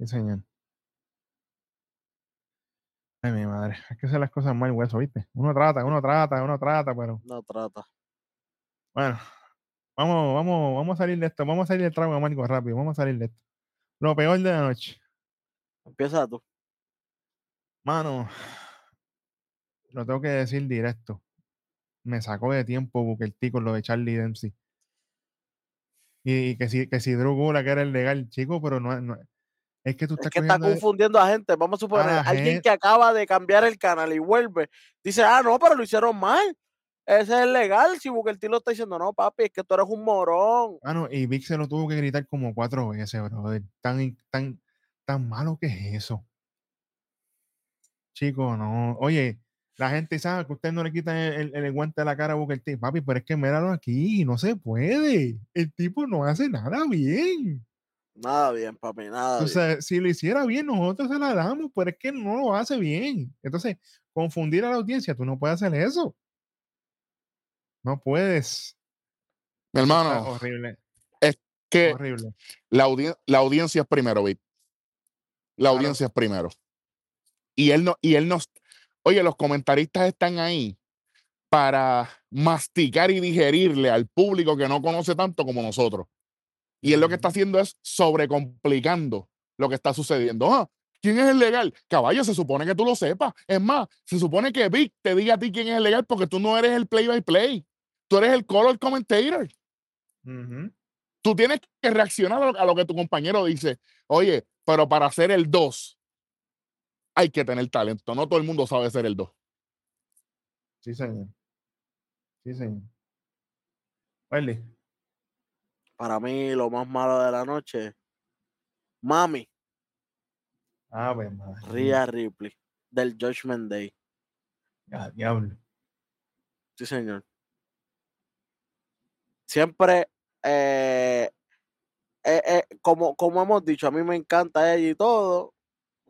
Sí, señor. Ay, mi madre. Hay que hacer las cosas mal, hueso, ¿viste? Uno trata, uno trata, uno trata, pero No trata. bueno. Vamos, vamos, vamos a salir de esto. Vamos a salir del trago amargo rápido. Vamos a salir de esto. Lo peor de la noche. Empieza tú. Mano, lo tengo que decir directo. Me sacó de tiempo Booker T con lo de Charlie Dempsey. Y, y que si, que si Drew Gulak que era el legal, chico, pero no, no- es que tú Es estás que está de- confundiendo a gente. Vamos a suponer, la alguien gente- que acaba de cambiar el canal y vuelve, dice, ah, no, pero lo hicieron mal. Ese es legal. Si Booker T lo está diciendo, no, papi, es que tú eres un morón. Mano, y Vic se lo tuvo que gritar como cuatro veces, brother. Tan, tan, tan malo que es eso. Chico, no. Oye, la gente sabe que usted no le quita el, el- el guante de la cara a Booker T. Papi, pero es que míralo aquí, no se puede. El tipo no hace nada bien. Nada bien, papi, nada O bien. sea, si lo hiciera bien, nosotros se la damos, pero es que no lo hace bien. Entonces, confundir a la audiencia, tú no puedes hacer eso. No puedes. Mi Está hermano, horrible. que Horrible. la, audi- la audiencia es primero, Vic. La Claro. audiencia es primero. Y él no, y él nos, oye, los comentaristas están ahí para masticar y digerirle al público que no conoce tanto como nosotros. Y él lo que está haciendo es sobrecomplicando lo que está sucediendo. Ah, ¿Quién es el legal? Caballo, se supone que tú lo sepas. Es más, se supone que Vic te diga a ti quién es el legal porque tú no eres el play by play. Tú eres el color commentator. Tú tienes que reaccionar a lo, a lo que tu compañero dice. Oye, pero para ser el 2 hay que tener talento. No todo el mundo sabe ser el 2. Sí, señor. Sí, señor. Welly. Para mí, lo más malo de la noche, Mami, Ah, pues, madre. Rhea Ripley, del Judgment Day. Ya, diablo. Sí, señor. Siempre, eh, eh, eh, como, como hemos dicho, a mí me encanta ella y todo,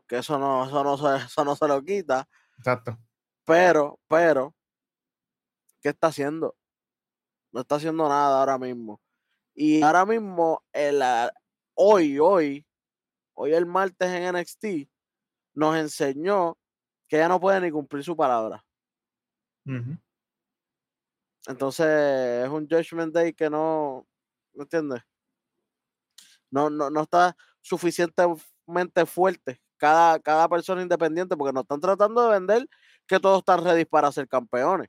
que eso no, eso no, se, eso no se lo quita, Exacto. pero, pero, ¿qué está haciendo? No está haciendo nada ahora mismo. Y ahora mismo, el, ah, hoy, hoy, hoy el martes en NXT, nos enseñó que ella no puede ni cumplir su palabra. Entonces es un Judgment Day que no, ¿me entiendes? No, no, no está suficientemente fuerte cada, cada persona independiente porque nos están tratando de vender que todos están ready para ser campeones,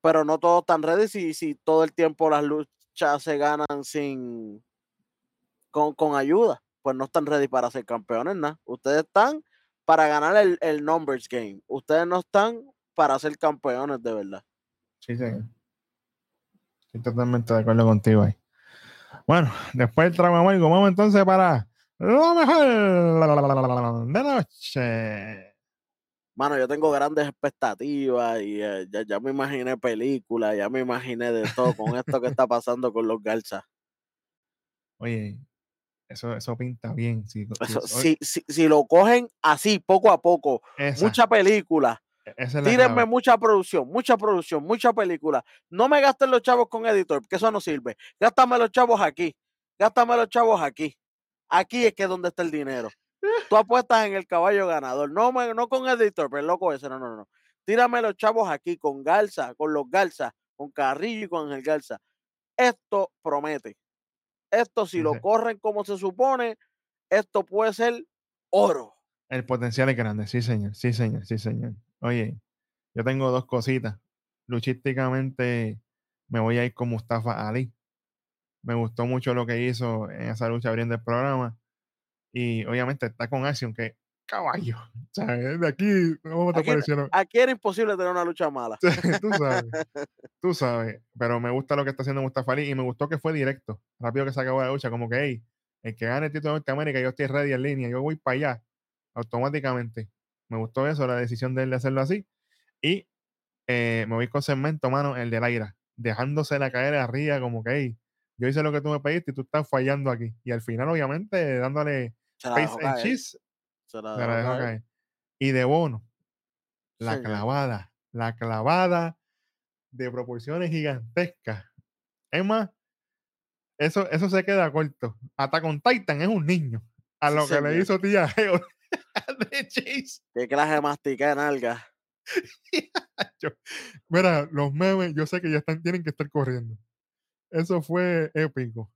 pero no todos están ready si, si todo el tiempo las luchas se ganan sin con, con ayuda, pues no están ready para ser campeones, nada. Ustedes están para ganar el, el numbers game, ustedes no están para ser campeones de verdad. Sí, señor. Estoy totalmente de acuerdo contigo ahí. Bueno, después del trago amargo, vamos entonces para lo mejor de la noche. Mano, yo tengo grandes expectativas y eh, ya, ya me imaginé películas, ya me imaginé de todo con esto que está pasando con los Garza. Oye, eso, eso pinta bien. Si, si- Eso, si, si, si lo cogen así, poco a poco, esa, mucha película, esa es tírenme clave. mucha producción, mucha producción, mucha película. No me gasten los chavos con editor, porque eso no sirve. Gástame los chavos aquí, gástame los chavos aquí. Aquí es que es donde está el dinero. Tú apuestas en el caballo ganador, no, me- no con editor, pero loco ese, no, no, no. Tírame los chavos aquí con Garza, con los Garza, con Carrillo y con el Garza. Esto promete. Esto, si Sí, lo corren como se supone, esto puede ser oro. El potencial es grande, sí, señor, sí, señor, sí, señor. Oye, yo tengo dos cositas. Luchísticamente me voy a ir con Mustafa Ali. Me gustó mucho lo que hizo en esa lucha abriendo el programa. Y obviamente está con Action, que caballo. ¿sabes? De aquí, ¿cómo te Aquí- parecieron? Aquí era imposible tener una lucha mala. tú sabes, tú sabes. Pero me gusta lo que está haciendo Mustafa Ali y me gustó que fue directo. Rápido que se acabó la lucha, como que, hey, el que gane el título de Norteamérica, yo estoy ready en línea, yo voy para allá, automáticamente. Me gustó eso, la decisión de él de hacerlo así. Y eh, me voy con segmento, mano, el del aire, dejándosela caer arriba, como que, hey, yo hice lo que tú me pediste y tú estás fallando aquí. Y al final, obviamente, dándole face and cheese, se la se dejó la dejó caer. caer. Y de bono, la Señor. clavada, la clavada de proporciones gigantescas. Es más, eso, eso se queda corto. Hasta con Titan es un niño. A Sí, lo que le hizo tía Geo de Chase. Qué clase de mastica en alga. Mira, los memes, yo sé que ya están, tienen que estar corriendo. Eso fue épico.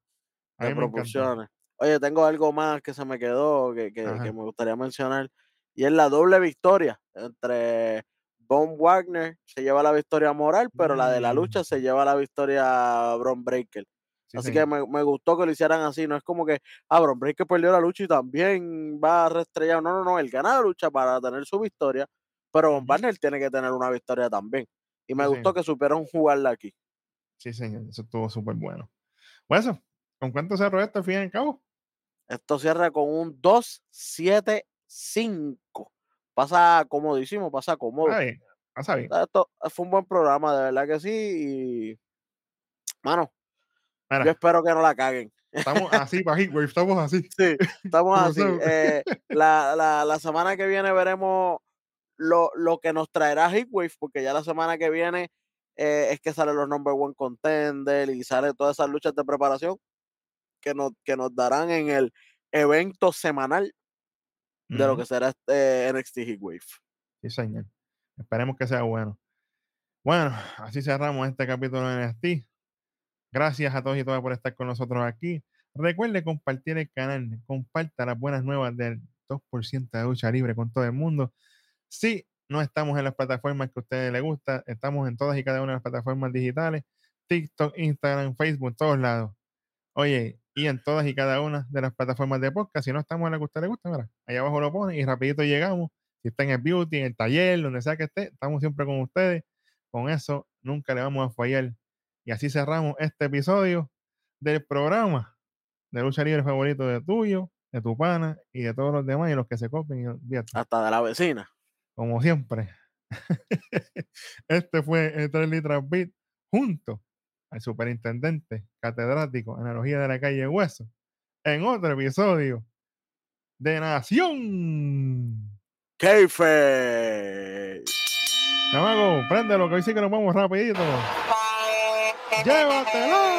A de proporciones. Oye, tengo algo más que se me quedó que, que- me gustaría mencionar. Y es la doble victoria entre Von Wagner, se lleva la victoria moral, pero la de la lucha se Mm. lleva la victoria Bron Breaker. Sí, así que me, me gustó que lo hicieran así. No es como que, ah, Bron Breaker perdió la lucha y también va reestrellado. No, no, no. Él gana la lucha para tener su victoria, pero Von. Wagner tiene que tener una victoria también. Y me Sí, gustó señor. que supieron jugarla aquí. Sí, señor. Eso estuvo súper bueno. Pues eso, ¿con cuánto cerró esto al fin y al cabo? Esto cierra con un 2-7-5. Pasa comodísimo, pasa cómodo. Bien, pasa bien. Esto fue un buen programa, de verdad que sí. Y, mano, Mira, yo espero que no la caguen. estamos así para Heatwave, estamos así. Sí, estamos así. Eh, la, la, la semana que viene veremos lo, lo que nos traerá Heatwave, porque ya la semana que viene eh, es que salen los number one contender y sale todas esas luchas de preparación que nos, que nos darán en el evento semanal de lo que será este NXT Heatwave. Sí, señor. Esperemos que sea bueno. Bueno, así cerramos este capítulo de NXT. Gracias a todos y todas por estar con nosotros aquí. Recuerde compartir el canal, comparta las buenas nuevas del 2% de lucha libre con todo el mundo. Sí, no estamos en las plataformas que a ustedes les gusta, estamos en todas y cada una de las plataformas digitales, TikTok, Instagram, Facebook, todos lados. Oye, y en todas y cada una de las plataformas de podcast, si no estamos en la que a usted le gusta, mira, ahí abajo lo pone y rapidito llegamos. Si está en el beauty, en el taller, donde sea que esté, estamos siempre con ustedes. Con eso nunca le vamos a fallar. Y así cerramos este episodio del programa de lucha libre favorito de tuyo, de tu pana y de todos los demás y los que se y olvídate, Hasta de la vecina. Como siempre. este fue el 3 Litras Beat junto al superintendente catedrático analogía de la calle Hueso en otro episodio de Nación. Keife. Chamaco, préndelo que hoy sí que nos vamos rapidito. ¡Llévatelo!